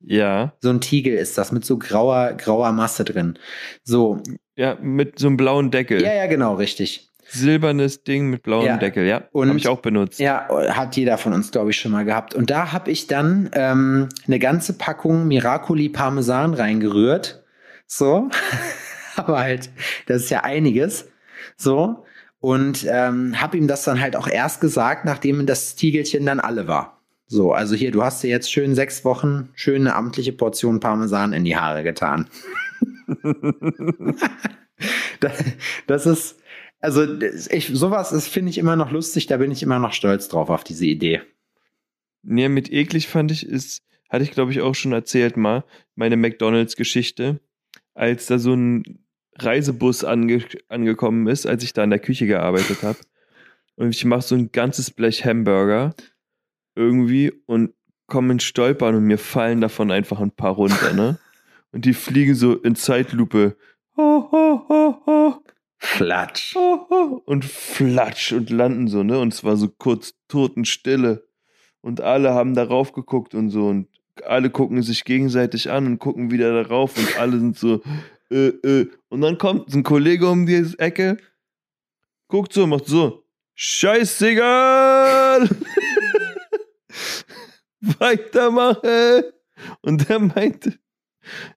Speaker 3: Ja.
Speaker 2: So ein Tiegel ist das mit so grauer, grauer Masse drin. So,
Speaker 3: Ja, mit so einem blauen Deckel.
Speaker 2: ja, ja, genau, richtig.
Speaker 3: Silbernes Ding mit blauem
Speaker 2: Ja.
Speaker 3: Deckel, ja.
Speaker 2: Und-
Speaker 3: Habe ich auch benutzt.
Speaker 2: Ja, hat jeder von uns, glaube ich, schon mal gehabt. Und da habe ich dann ähm, eine ganze Packung Miracoli Parmesan reingerührt. So. [laughs] Aber halt, das ist ja einiges. So. Und ähm, habe ihm das dann halt auch erst gesagt, nachdem das Tiegelchen dann alle war. So, also hier, du hast dir jetzt schön sechs Wochen schöne amtliche Portion Parmesan in die Haare getan. [laughs] Da- das ist, also ich, sowas ist, finde ich immer noch lustig, da bin ich immer noch stolz drauf auf diese Idee.
Speaker 3: Nee, mit eklig fand ich, ist, hatte ich glaube ich auch schon erzählt mal, meine McDonalds-Geschichte, als da so ein Reisebus ange angekommen ist, als ich da in der Küche gearbeitet habe. Und ich mache so ein ganzes Blech Hamburger irgendwie und komme in Stolpern und mir fallen davon einfach ein paar runter, ne? [laughs] Und die fliegen so in Zeitlupe. Ho, ho, ho, ho.
Speaker 2: Flatsch.
Speaker 3: Oh, oh, und flatsch und landen so, ne? Und es war so kurz Totenstille. Und alle haben darauf geguckt und so. Und alle gucken sich gegenseitig an und gucken wieder darauf und alle sind so, [laughs] äh, äh. Und dann kommt ein Kollege um die Ecke, guckt so, macht so, scheißegal! [laughs] [laughs] Weitermachen! Und der meinte,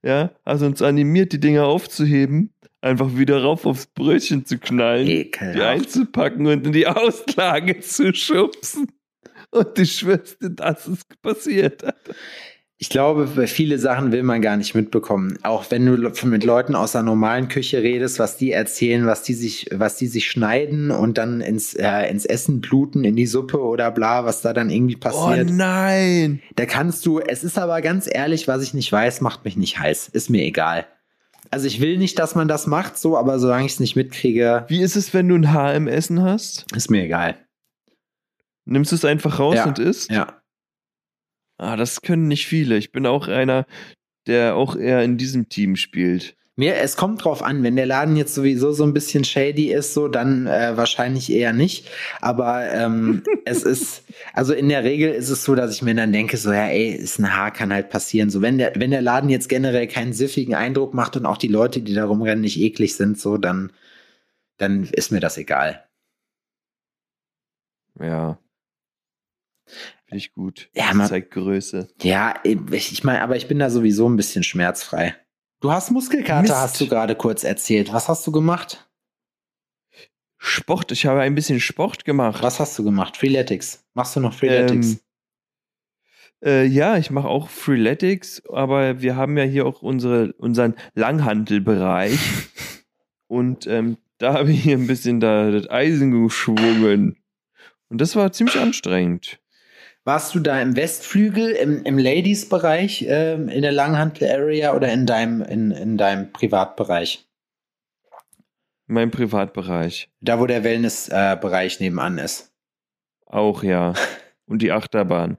Speaker 3: ja, hat uns animiert, die Dinger aufzuheben, einfach wieder rauf aufs Brötchen zu knallen, die
Speaker 2: Ekelhaft.
Speaker 3: einzupacken und in die Auslage zu schubsen. Und du schwörst dir, das ist passiert.
Speaker 2: Ich glaube, bei viele Sachen will man gar nicht mitbekommen. Auch wenn du mit Leuten aus der normalen Küche redest, was die erzählen, was die sich, was die sich schneiden und dann ins, äh, ins Essen bluten, in die Suppe oder bla, was da dann irgendwie
Speaker 3: Oh
Speaker 2: passiert.
Speaker 3: nein!
Speaker 2: Da kannst du, es ist aber ganz ehrlich, was ich nicht weiß, macht mich nicht heiß. Ist mir egal. Also ich will nicht, dass man das macht, so, aber solange ich es nicht mitkriege,
Speaker 3: Wie ist es, wenn du ein Haar im Essen hast?
Speaker 2: ist mir egal.
Speaker 3: Nimmst du es einfach raus
Speaker 2: Ja.
Speaker 3: und isst?
Speaker 2: Ja.
Speaker 3: Ah, das können nicht viele. Ich bin auch einer, der auch eher in diesem Team spielt.
Speaker 2: Mir, es kommt drauf an, wenn der Laden jetzt sowieso so ein bisschen shady ist, so, dann äh, wahrscheinlich eher nicht. Aber ähm, [laughs] es ist, also in der Regel ist es so, dass ich mir dann denke, so, ja, ey, ist ein Haar, kann halt passieren. So, wenn der, wenn der Laden jetzt generell keinen siffigen Eindruck macht und auch die Leute, die da rumrennen, nicht eklig sind, so, dann, dann ist mir das egal.
Speaker 3: Ja. Finde ich gut.
Speaker 2: Ja, man-
Speaker 3: zeigt Größe.
Speaker 2: Ja, ich, ich meine, aber ich bin da sowieso ein bisschen schmerzfrei. Du hast Muskelkater,
Speaker 3: Mist.
Speaker 2: hast du gerade kurz erzählt. Was hast du gemacht?
Speaker 3: Sport, ich habe ein bisschen Sport gemacht.
Speaker 2: Was hast du gemacht? Freeletics. Machst du noch Freeletics?
Speaker 3: Ähm, Äh, ja, ich mache auch Freeletics, aber wir haben ja hier auch unsere, unseren Langhantelbereich. [laughs] Und ähm, da habe ich hier ein bisschen da, das Eisen geschwungen. Und das war ziemlich anstrengend.
Speaker 2: Warst du da im Westflügel, im, im Ladies-Bereich, ähm, in der Langhantel-Area oder in deinem, in, in deinem Privatbereich?
Speaker 3: Mein Privatbereich.
Speaker 2: Da, wo der Wellness-Bereich nebenan ist.
Speaker 3: Auch ja. [laughs] Und die Achterbahn.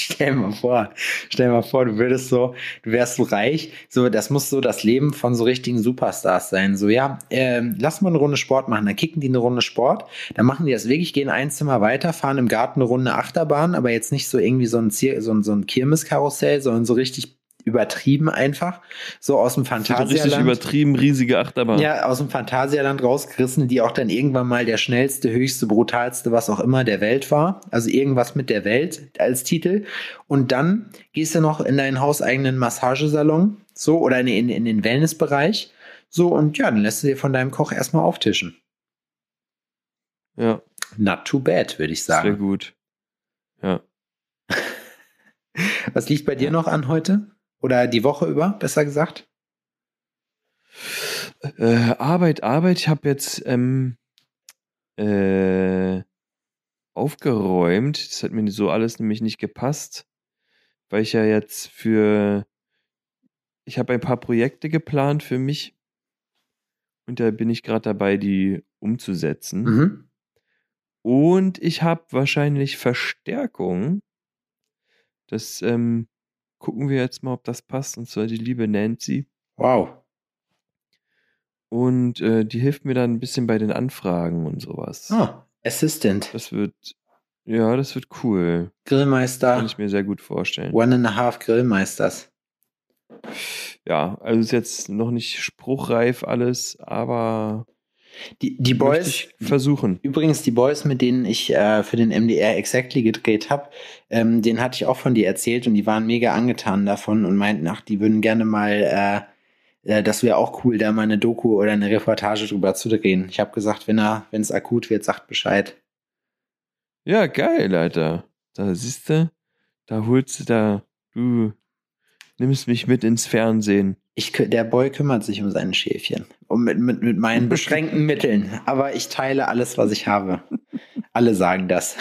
Speaker 2: Stell mal vor, stell mal vor, du würdest so, du wärst so reich, so, das muss so das Leben von so richtigen Superstars sein. So, ja, ähm, lass mal eine Runde Sport machen. Dann kicken die eine Runde Sport, dann machen die das wirklich, gehen ein Zimmer weiter, fahren im Garten eine Runde Achterbahn, aber jetzt nicht so irgendwie so ein, Zier so ein, so ein Kirmeskarussell, sondern so richtig übertrieben einfach. So aus dem
Speaker 3: wird richtig übertrieben, riesige Achterbahn.
Speaker 2: Ja, aus dem Phantasialand rausgerissen, die auch dann irgendwann mal der schnellste, höchste, brutalste, was auch immer der Welt war. Also irgendwas mit der Welt als Titel. Und dann gehst du noch in deinen hauseigenen Massagesalon, so, oder in, in, in den Wellnessbereich. So, und ja, dann lässt du dir von deinem Koch erstmal auftischen.
Speaker 3: ja
Speaker 2: Not too bad, würde ich
Speaker 3: sehr
Speaker 2: sagen.
Speaker 3: gut. Ja.
Speaker 2: Was liegt bei dir noch an heute? Oder die Woche über, besser gesagt?
Speaker 3: Äh, Arbeit, Arbeit. Ich habe jetzt ähm, äh, aufgeräumt. Das hat mir so alles nämlich nicht gepasst, weil ich ja jetzt für ich habe ein paar Projekte geplant für mich und da bin ich gerade dabei, die umzusetzen.
Speaker 2: Mhm.
Speaker 3: Und ich habe wahrscheinlich Verstärkung. Das ähm, gucken wir jetzt mal, ob das passt. Und zwar die liebe Nancy.
Speaker 2: Wow.
Speaker 3: Und äh, die hilft mir dann ein bisschen bei den Anfragen und sowas.
Speaker 2: Oh, Assistant,
Speaker 3: Das wird, ja, das wird cool. Kann
Speaker 2: Grillmeister,
Speaker 3: ich mir sehr gut vorstellen.
Speaker 2: One and a Half Grillmeisters.
Speaker 3: Ja, also ist jetzt noch nicht spruchreif alles, aber
Speaker 2: Die, die Boys,
Speaker 3: versuchen.
Speaker 2: Übrigens, die Boys, mit denen ich äh, für den MDR Exactly gedreht habe, ähm, den hatte ich auch von dir erzählt und die waren mega angetan davon und meinten, ach, die würden gerne mal, äh, äh, das wäre auch cool, da mal eine Doku oder eine Reportage drüber zu drehen. Ich habe gesagt, wenn wenn es akut wird, sagt Bescheid.
Speaker 3: Ja, geil, Alter. Da siehst du, da holst du da, du nimmst mich mit ins Fernsehen.
Speaker 2: Ich, der Boy kümmert sich um seine Schäfchen. Um mit, mit, mit meinen beschränkten Mitteln. Aber ich teile alles, was ich habe. Alle sagen das.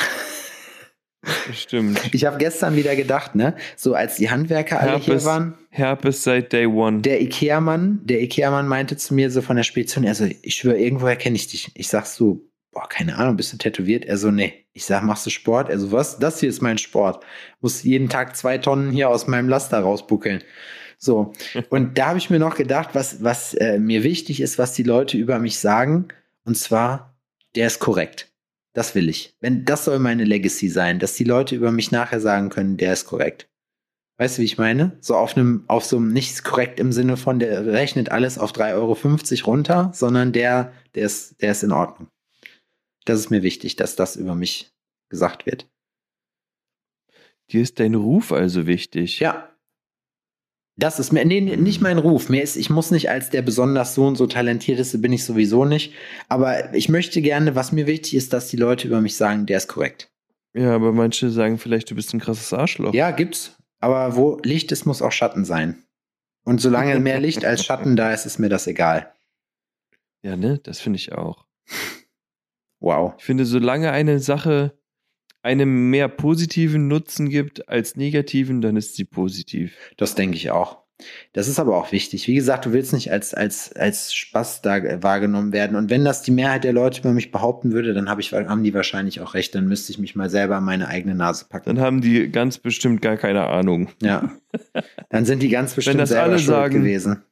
Speaker 3: Stimmt.
Speaker 2: Ich habe gestern wieder gedacht, ne, so als die Handwerker alle hier
Speaker 3: Herpes.
Speaker 2: waren,
Speaker 3: Herpes seit Day One.
Speaker 2: der Ikea-Mann, der Ikea-Mann meinte zu mir so von der Spedition, also ich schwöre, irgendwoher kenne ich dich. Ich sag so, boah, keine Ahnung, bist du tätowiert? Er so, nee. Ich sag, machst du Sport? Er so, was? Das hier ist mein Sport. Muss jeden Tag zwei Tonnen hier aus meinem Laster rausbuckeln. So. Und da habe ich mir noch gedacht, was, was äh, mir wichtig ist, was die Leute über mich sagen. Und zwar, der ist korrekt. Das will ich. Wenn, das soll meine Legacy sein, dass die Leute über mich nachher sagen können, der ist korrekt. Weißt du, wie ich meine? So auf einem, auf so einem nicht korrekt im Sinne von, der rechnet alles auf 3,50 Euro runter, sondern der, der ist, der ist in Ordnung. Das ist mir wichtig, dass das über mich gesagt wird.
Speaker 3: Dir ist dein Ruf also wichtig.
Speaker 2: Ja. Das ist mir, nee, nicht mein Ruf. Mir ist, ich muss nicht als der besonders so und so talentierteste bin ich sowieso nicht. Aber ich möchte gerne, was mir wichtig ist, dass die Leute über mich sagen, der ist korrekt.
Speaker 3: Ja, aber manche sagen vielleicht, du bist ein krasses Arschloch.
Speaker 2: Ja, gibt's. Aber wo Licht ist, muss auch Schatten sein. Und solange [laughs] mehr Licht als Schatten da ist, ist mir das egal.
Speaker 3: Ja, ne? Das finde ich auch.
Speaker 2: Wow.
Speaker 3: Ich finde, solange eine Sache einem mehr positiven Nutzen gibt als negativen, dann ist sie positiv.
Speaker 2: Das denke ich auch. Das ist aber auch wichtig. Wie gesagt, du willst nicht als, als, als Spaß da wahrgenommen werden. Und wenn das die Mehrheit der Leute über mich behaupten würde, dann hab ich, haben die wahrscheinlich auch recht. Dann müsste ich mich mal selber an meine eigene Nase packen.
Speaker 3: Dann haben die ganz bestimmt gar keine Ahnung.
Speaker 2: Ja. Dann sind die ganz bestimmt
Speaker 3: das
Speaker 2: selber
Speaker 3: alle
Speaker 2: schuld
Speaker 3: sagen-
Speaker 2: gewesen.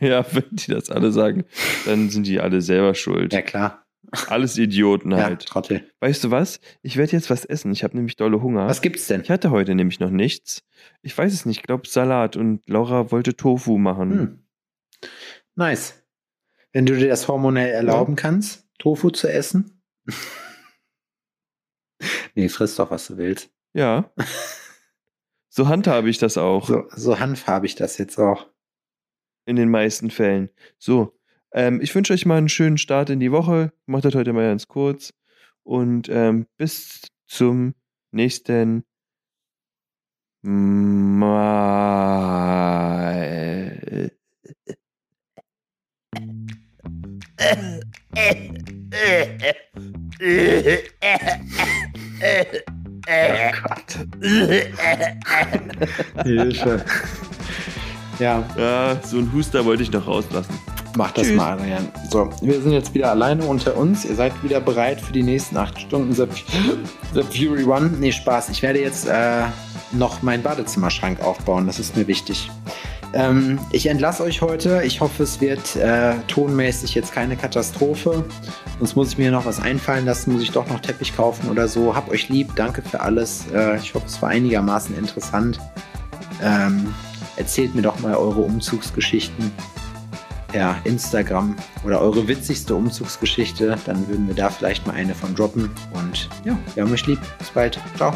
Speaker 3: Ja, [laughs] wenn die das alle sagen, dann sind die alle selber schuld.
Speaker 2: Ja, klar.
Speaker 3: Alles Idioten
Speaker 2: Ja,
Speaker 3: halt.
Speaker 2: Trottel.
Speaker 3: Weißt du was? Ich werde jetzt was essen. Ich habe nämlich dolle Hunger.
Speaker 2: Was gibt's denn?
Speaker 3: Ich hatte heute nämlich noch nichts. Ich weiß es nicht. Ich glaube Salat und Laura wollte Tofu machen.
Speaker 2: Hm. Nice. Wenn du dir das hormonell erlauben kannst, Tofu zu essen. [laughs] nee, friss doch, was du willst.
Speaker 3: Ja. so handhabe ich das auch
Speaker 2: So, so Hanf habe ich das jetzt auch.
Speaker 3: in den meisten Fällen. So, ähm, ich wünsche euch mal einen schönen Start in die Woche. Macht das heute mal ganz kurz. Und ähm, bis zum nächsten Mal.
Speaker 2: Oh Gott. Hilfe. Ja,
Speaker 3: Ja, so ein Huster wollte ich noch rauslassen.
Speaker 2: Mach das
Speaker 3: Tschüss.
Speaker 2: mal, Adrian. So, wir sind jetzt wieder alleine unter uns. Ihr seid wieder bereit für die nächsten acht Stunden The, The Fury One. Nee, Spaß. Ich werde jetzt äh, noch meinen Badezimmerschrank aufbauen. Das ist mir wichtig. Ähm, ich entlasse euch heute. Ich hoffe, es wird äh, tonmäßig jetzt keine Katastrophe. Sonst muss ich mir noch was einfallen lassen. Muss ich doch noch Teppich kaufen oder so. Hab euch lieb. Danke für alles. Äh, ich hoffe, es war einigermaßen interessant. Ähm, Erzählt mir doch mal eure Umzugsgeschichten per Instagram oder eure witzigste Umzugsgeschichte. Dann würden wir da vielleicht mal eine von droppen. Und ja, wir haben euch lieb. Bis bald. Ciao.